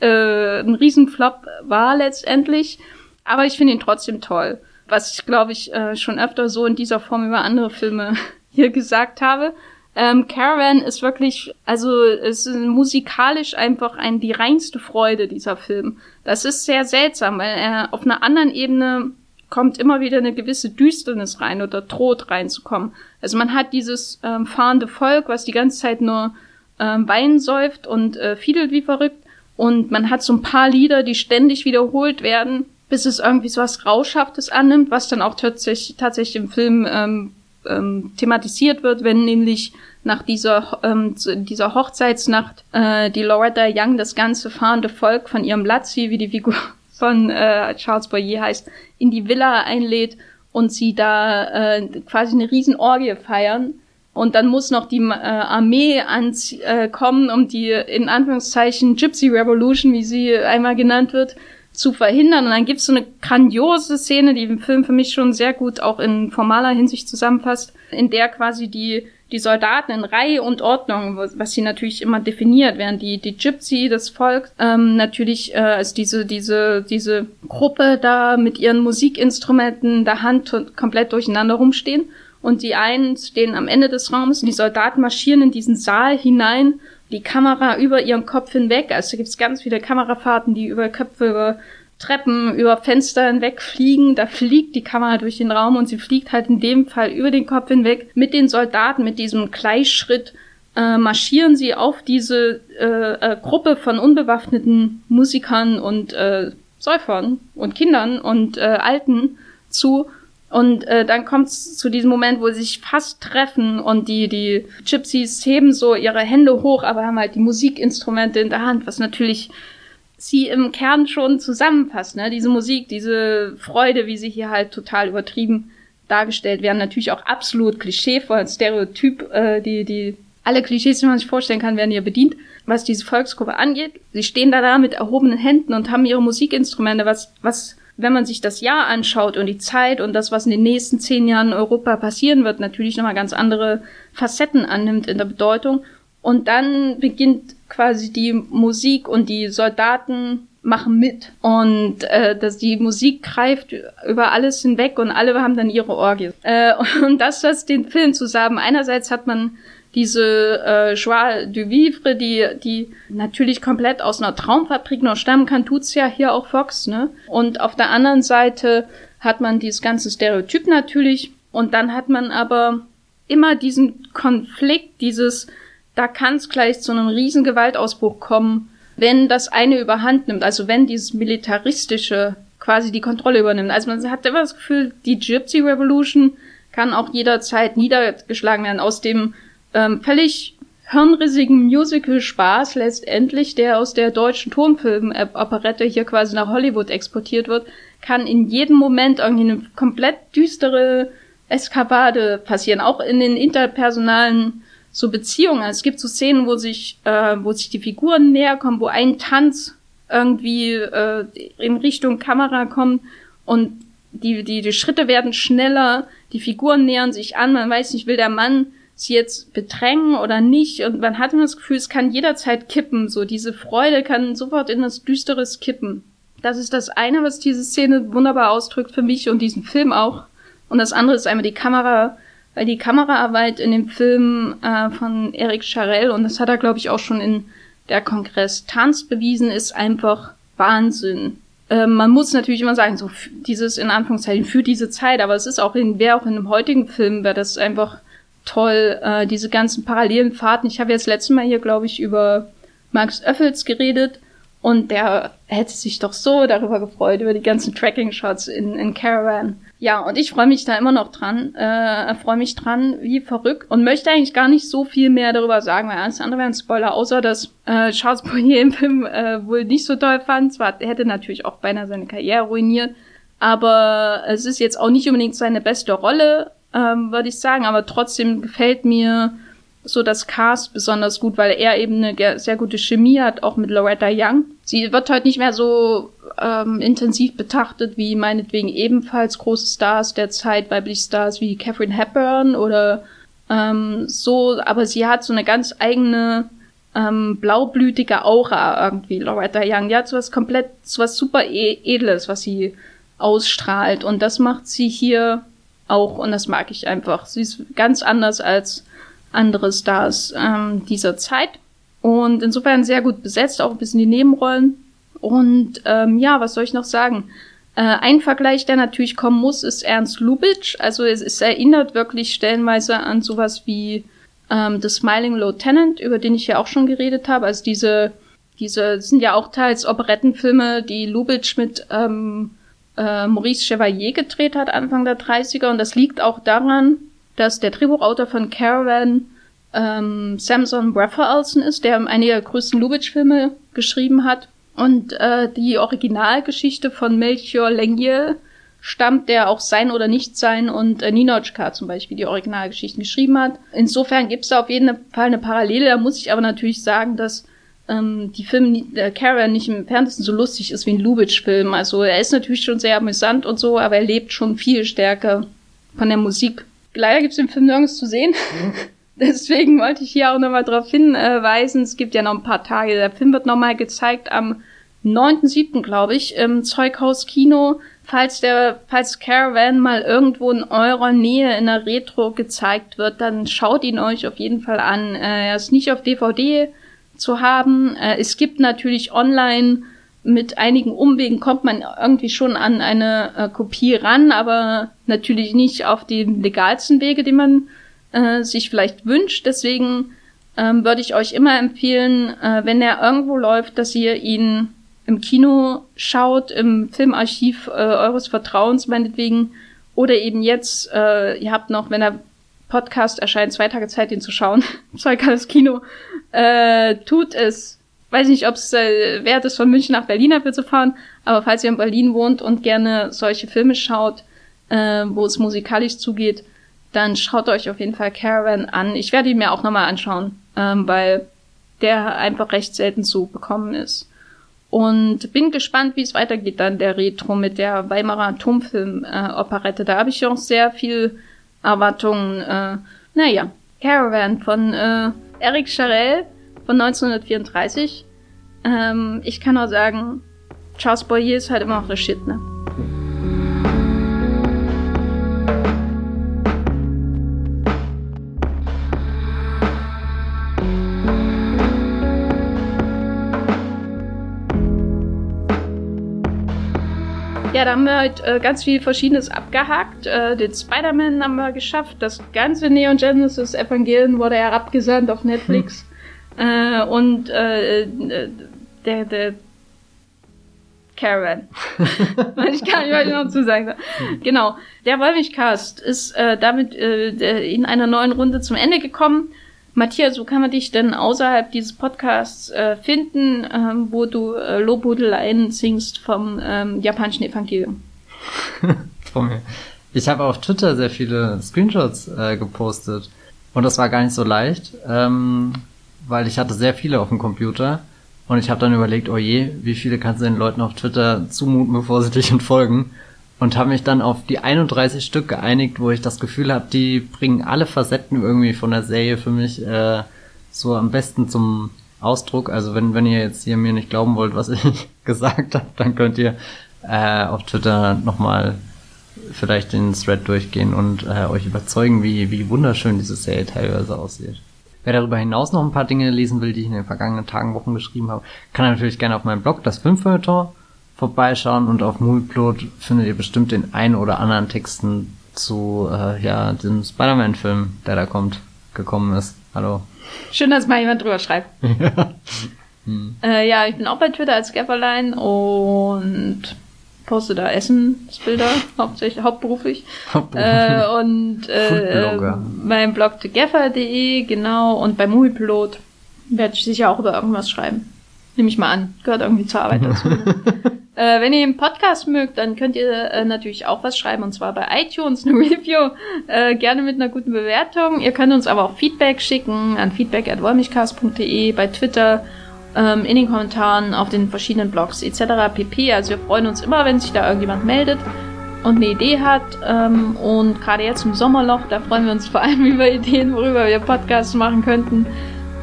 äh, ein Riesenflop war letztendlich. Aber ich finde ihn trotzdem toll. Was ich, glaube ich, äh, schon öfter so in dieser Form über andere Filme hier gesagt habe. Ähm, Caravan ist wirklich, also es ist musikalisch einfach ein, die reinste Freude, dieser Film. Das ist sehr seltsam, weil er auf einer anderen Ebene kommt immer wieder eine gewisse Düsternis rein oder droht reinzukommen. Also man hat dieses ähm, fahrende Volk, was die ganze Zeit nur ähm, Wein säuft und äh, fiedelt wie verrückt. Und man hat so ein paar Lieder, die ständig wiederholt werden, bis es irgendwie so was Rauschhaftes annimmt, was dann auch tatsächlich, tatsächlich im Film ähm, ähm, thematisiert wird, wenn nämlich nach dieser, ähm, dieser Hochzeitsnacht äh, die Loretta Young das ganze fahrende Volk von ihrem Lazzi, wie die Figur von äh, Charles Boyer heißt, in die Villa einlädt und sie da äh, quasi eine Riesenorgie feiern und dann muss noch die äh, Armee ans, äh, kommen, um die in Anführungszeichen Gypsy Revolution, wie sie einmal genannt wird, zu verhindern. Und dann gibt's so eine grandiose Szene, die im Film für mich schon sehr gut auch in formaler Hinsicht zusammenfasst, in der quasi die die Soldaten in Reihe und Ordnung, was sie natürlich immer definiert, während die, die Gypsy, das Volk, ähm, natürlich äh, als diese, diese, diese Gruppe da mit ihren Musikinstrumenten der Hand komplett durcheinander rumstehen. Und die einen stehen am Ende des Raums und die Soldaten marschieren in diesen Saal hinein, die Kamera über ihren Kopf hinweg. Also da gibt's ganz viele Kamerafahrten, die über Köpfe, über Treppen, über Fenster hinweg fliegen. Da fliegt die Kamera durch den Raum und sie fliegt halt in dem Fall über den Kopf hinweg mit den Soldaten, mit diesem Gleichschritt äh, marschieren sie auf diese äh, äh, Gruppe von unbewaffneten Musikern und äh, Säufern und Kindern und äh, Alten zu und äh, dann kommt es zu diesem Moment, wo sie sich fast treffen und die, die Gypsies heben so ihre Hände hoch, aber haben halt die Musikinstrumente in der Hand, was natürlich sie im Kern schon zusammenfasst, ne? Diese Musik, diese Freude, wie sie hier halt total übertrieben dargestellt werden, natürlich auch absolut klischeevoll, Stereotyp, äh, die, die Alle Klischees, die man sich vorstellen kann, werden hier bedient, was diese Volksgruppe angeht. Sie stehen da da mit erhobenen Händen und haben ihre Musikinstrumente, was, was, wenn man sich das Jahr anschaut und die Zeit und das, was in den nächsten zehn Jahren in Europa passieren wird, natürlich nochmal ganz andere Facetten annimmt in der Bedeutung. Und dann beginnt quasi die Musik und die Soldaten machen mit und äh, dass die Musik greift über alles hinweg und alle haben dann ihre Orgie. Äh, und das, was den Film zusammen. Einerseits hat man diese äh, Joie du Vivre, die, die natürlich komplett aus einer Traumfabrik noch stammen kann, tut's ja hier auch Fox, ne? Und auf der anderen Seite hat man dieses ganze Stereotyp natürlich und dann hat man aber immer diesen Konflikt, dieses, da kann es gleich zu einem riesen Gewaltausbruch kommen, wenn das eine überhand nimmt, also wenn dieses militaristische quasi die Kontrolle übernimmt. Also man hat immer das Gefühl, die Gypsy Revolution kann auch jederzeit niedergeschlagen werden aus dem ähm, völlig hirnrissigen Musical-Spaß letztendlich, der aus der deutschen Tonfilm-Operette hier quasi nach Hollywood exportiert wird, kann in jedem Moment irgendwie eine komplett düstere Eskapade passieren, auch in den interpersonalen so Beziehungen. Also es gibt so Szenen, wo sich, äh, wo sich die Figuren näher kommen, wo ein Tanz irgendwie äh, in Richtung Kamera kommt und die, die, die Schritte werden schneller, die Figuren nähern sich an, man weiß nicht, will der Mann sie jetzt bedrängen oder nicht und man hat immer das Gefühl, es kann jederzeit kippen, so diese Freude kann sofort in das Düsteres kippen. Das ist das eine, was diese Szene wunderbar ausdrückt für mich und diesen Film auch. Und das andere ist einmal die Kamera, weil die Kameraarbeit in dem Film äh, von Eric Charell, und das hat er, glaube ich, auch schon in der Kongress Tanz bewiesen, ist einfach Wahnsinn. Äh, man muss natürlich immer sagen, so dieses in Anführungszeichen für diese Zeit, aber es ist auch in, wäre auch in einem heutigen Film, wäre das einfach toll, äh, diese ganzen parallelen Fahrten. Ich habe jetzt letztes Mal hier, glaube ich, über Max Öffels geredet und der hätte sich doch so darüber gefreut, über die ganzen Tracking-Shots in, in Caravan. Ja, und ich freue mich da immer noch dran, äh, freue mich dran, wie verrückt und möchte eigentlich gar nicht so viel mehr darüber sagen, weil alles andere wäre ein Spoiler, außer dass äh, Charles Bonnier im Film äh, wohl nicht so toll fand. Zwar hätte natürlich auch beinahe seine Karriere ruiniert, aber es ist jetzt auch nicht unbedingt seine beste Rolle, ähm, würde ich sagen, aber trotzdem gefällt mir so das Cast besonders gut, weil er eben eine sehr gute Chemie hat, auch mit Loretta Young. Sie wird heute nicht mehr so ähm, intensiv betrachtet wie meinetwegen ebenfalls große Stars der Zeit, weibliche Stars wie Catherine Hepburn oder ähm, so, aber sie hat so eine ganz eigene ähm, blaublütige Aura irgendwie, Loretta Young. Die hat so was komplett, so was super e Edles, was sie ausstrahlt und das macht sie hier auch und das mag ich einfach. Sie ist ganz anders als andere Stars ähm, dieser Zeit. Und insofern sehr gut besetzt, auch ein bisschen die Nebenrollen. Und ähm, ja, was soll ich noch sagen? Äh, ein Vergleich, der natürlich kommen muss, ist Ernst Lubitsch. Also es, es erinnert wirklich stellenweise an sowas wie ähm, The Smiling Lieutenant, über den ich ja auch schon geredet habe. Also diese, diese sind ja auch teils Operettenfilme, die Lubitsch mit ähm, äh, Maurice Chevalier gedreht hat, Anfang der 30er. Und das liegt auch daran, dass der Drehbuchautor von Caravan ähm, Samson Raphaelson ist, der einige der größten Lubitsch-Filme geschrieben hat. Und äh, die Originalgeschichte von Melchior Lengier stammt, der auch Sein oder Nicht-Sein und äh, Ninochka zum Beispiel die Originalgeschichten geschrieben hat. Insofern gibt es da auf jeden Fall eine Parallele. Da muss ich aber natürlich sagen, dass ähm, die Filme äh, Caravan nicht im Fernsten so lustig ist wie ein Lubitsch-Film. Also er ist natürlich schon sehr amüsant und so, aber er lebt schon viel stärker von der Musik Leider gibt es den Film nirgends zu sehen. Deswegen wollte ich hier auch nochmal darauf hinweisen. Es gibt ja noch ein paar Tage. Der Film wird nochmal gezeigt am 9.7., glaube ich, im Zeughaus Kino. Falls der, falls Caravan mal irgendwo in eurer Nähe in der Retro gezeigt wird, dann schaut ihn euch auf jeden Fall an. Äh, er ist nicht auf DVD zu haben. Äh, es gibt natürlich online mit einigen Umwegen kommt man irgendwie schon an eine äh, Kopie ran, aber natürlich nicht auf die legalsten Wege, die man sich vielleicht wünscht. Deswegen ähm, würde ich euch immer empfehlen, wenn er irgendwo läuft, dass ihr ihn im Kino schaut, im Filmarchiv äh, eures Vertrauens meinetwegen, oder eben jetzt, äh, ihr habt noch, wenn der Podcast erscheint, zwei Tage Zeit, ihn zu schauen, Zeug alles Kino, äh, tut es. Weiß nicht, ob es äh, wert ist, von München nach Berlin dafür zu fahren, aber falls ihr in Berlin wohnt und gerne solche Filme schaut, äh, wo es musikalisch zugeht, dann schaut euch auf jeden Fall Caravan an. Ich werde ihn mir auch nochmal anschauen, ähm, weil der einfach recht selten zu bekommen ist. Und bin gespannt, wie es weitergeht dann der Retro mit der Weimarer Atomfilm-Operette. Äh, da habe ich auch sehr viel Erwartungen. Äh, naja, Caravan von äh, Eric Charell von 1934. Ähm, ich kann auch sagen, Charles Boyer ist halt immer noch der Shit, ne? Ja, da haben wir halt äh, ganz viel Verschiedenes abgehakt. Äh, den Spider-Man haben wir geschafft. Das ganze Neon Genesis Evangelion wurde herabgesandt auf Netflix. Hm. Äh, und äh, äh, der, der Caravan. ich kann nicht weiter noch zu sagen. Genau. Der Wollmilchcast ist äh, damit äh, in einer neuen Runde zum Ende gekommen. Matthias, wo kann man dich denn außerhalb dieses Podcasts äh, finden, ähm, wo du äh, Lobhudeleien singst vom ähm, japanischen Evangelium? ich habe auf Twitter sehr viele Screenshots äh, gepostet und das war gar nicht so leicht, ähm, weil ich hatte sehr viele auf dem Computer und ich habe dann überlegt, oh je, wie viele kannst du den Leuten auf Twitter zumuten, bevor sie dich entfolgen? Und habe mich dann auf die 31 Stück geeinigt, wo ich das Gefühl habe, die bringen alle Facetten irgendwie von der Serie für mich äh, so am besten zum Ausdruck. Also wenn, wenn ihr jetzt hier mir nicht glauben wollt, was ich gesagt habe, dann könnt ihr äh, auf Twitter nochmal vielleicht den Thread durchgehen und äh, euch überzeugen, wie, wie wunderschön diese Serie teilweise aussieht. Wer darüber hinaus noch ein paar Dinge lesen will, die ich in den vergangenen Tagen, Wochen geschrieben habe, kann natürlich gerne auf meinem Blog, das Filmfeuilleton, vorbeischauen und auf Movieplot findet ihr bestimmt den ein oder anderen Texten zu äh, ja dem Spider-Man-Film, der da kommt, gekommen ist. Hallo. Schön, dass mal jemand drüber schreibt. ja. Hm. Äh, ja, ich bin auch bei Twitter als Gafferlein und poste da Essensbilder, hauptsächlich hauptberuflich. Äh, und äh, mein Blog thegaffer.de, genau, und bei Movieplot werde ich sicher auch über irgendwas schreiben. Nehme ich mal an. Gehört irgendwie zur Arbeit dazu. Äh, wenn ihr den Podcast mögt, dann könnt ihr äh, natürlich auch was schreiben und zwar bei iTunes eine Review, äh, gerne mit einer guten Bewertung. Ihr könnt uns aber auch Feedback schicken an feedback@wollmichcast.de bei Twitter, ähm, in den Kommentaren, auf den verschiedenen Blogs etc. pp. Also wir freuen uns immer, wenn sich da irgendjemand meldet und eine Idee hat. Ähm, und gerade jetzt im Sommerloch, da freuen wir uns vor allem über Ideen, worüber wir Podcasts machen könnten.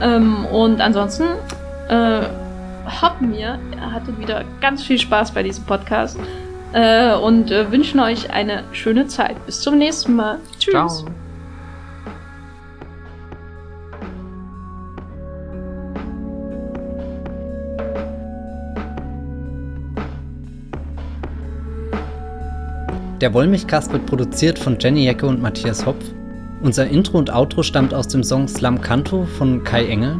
Ähm, und ansonsten äh, hoffen wir, ihr hattet wieder ganz viel Spaß bei diesem Podcast äh, und äh, wünschen euch eine schöne Zeit. Bis zum nächsten Mal. Tschüss. Ciao. Der Wollmilchcast wird produziert von Jenny Jecke und Matthias Hopf. Unser Intro und Outro stammt aus dem Song Slam Canto von Kai Engel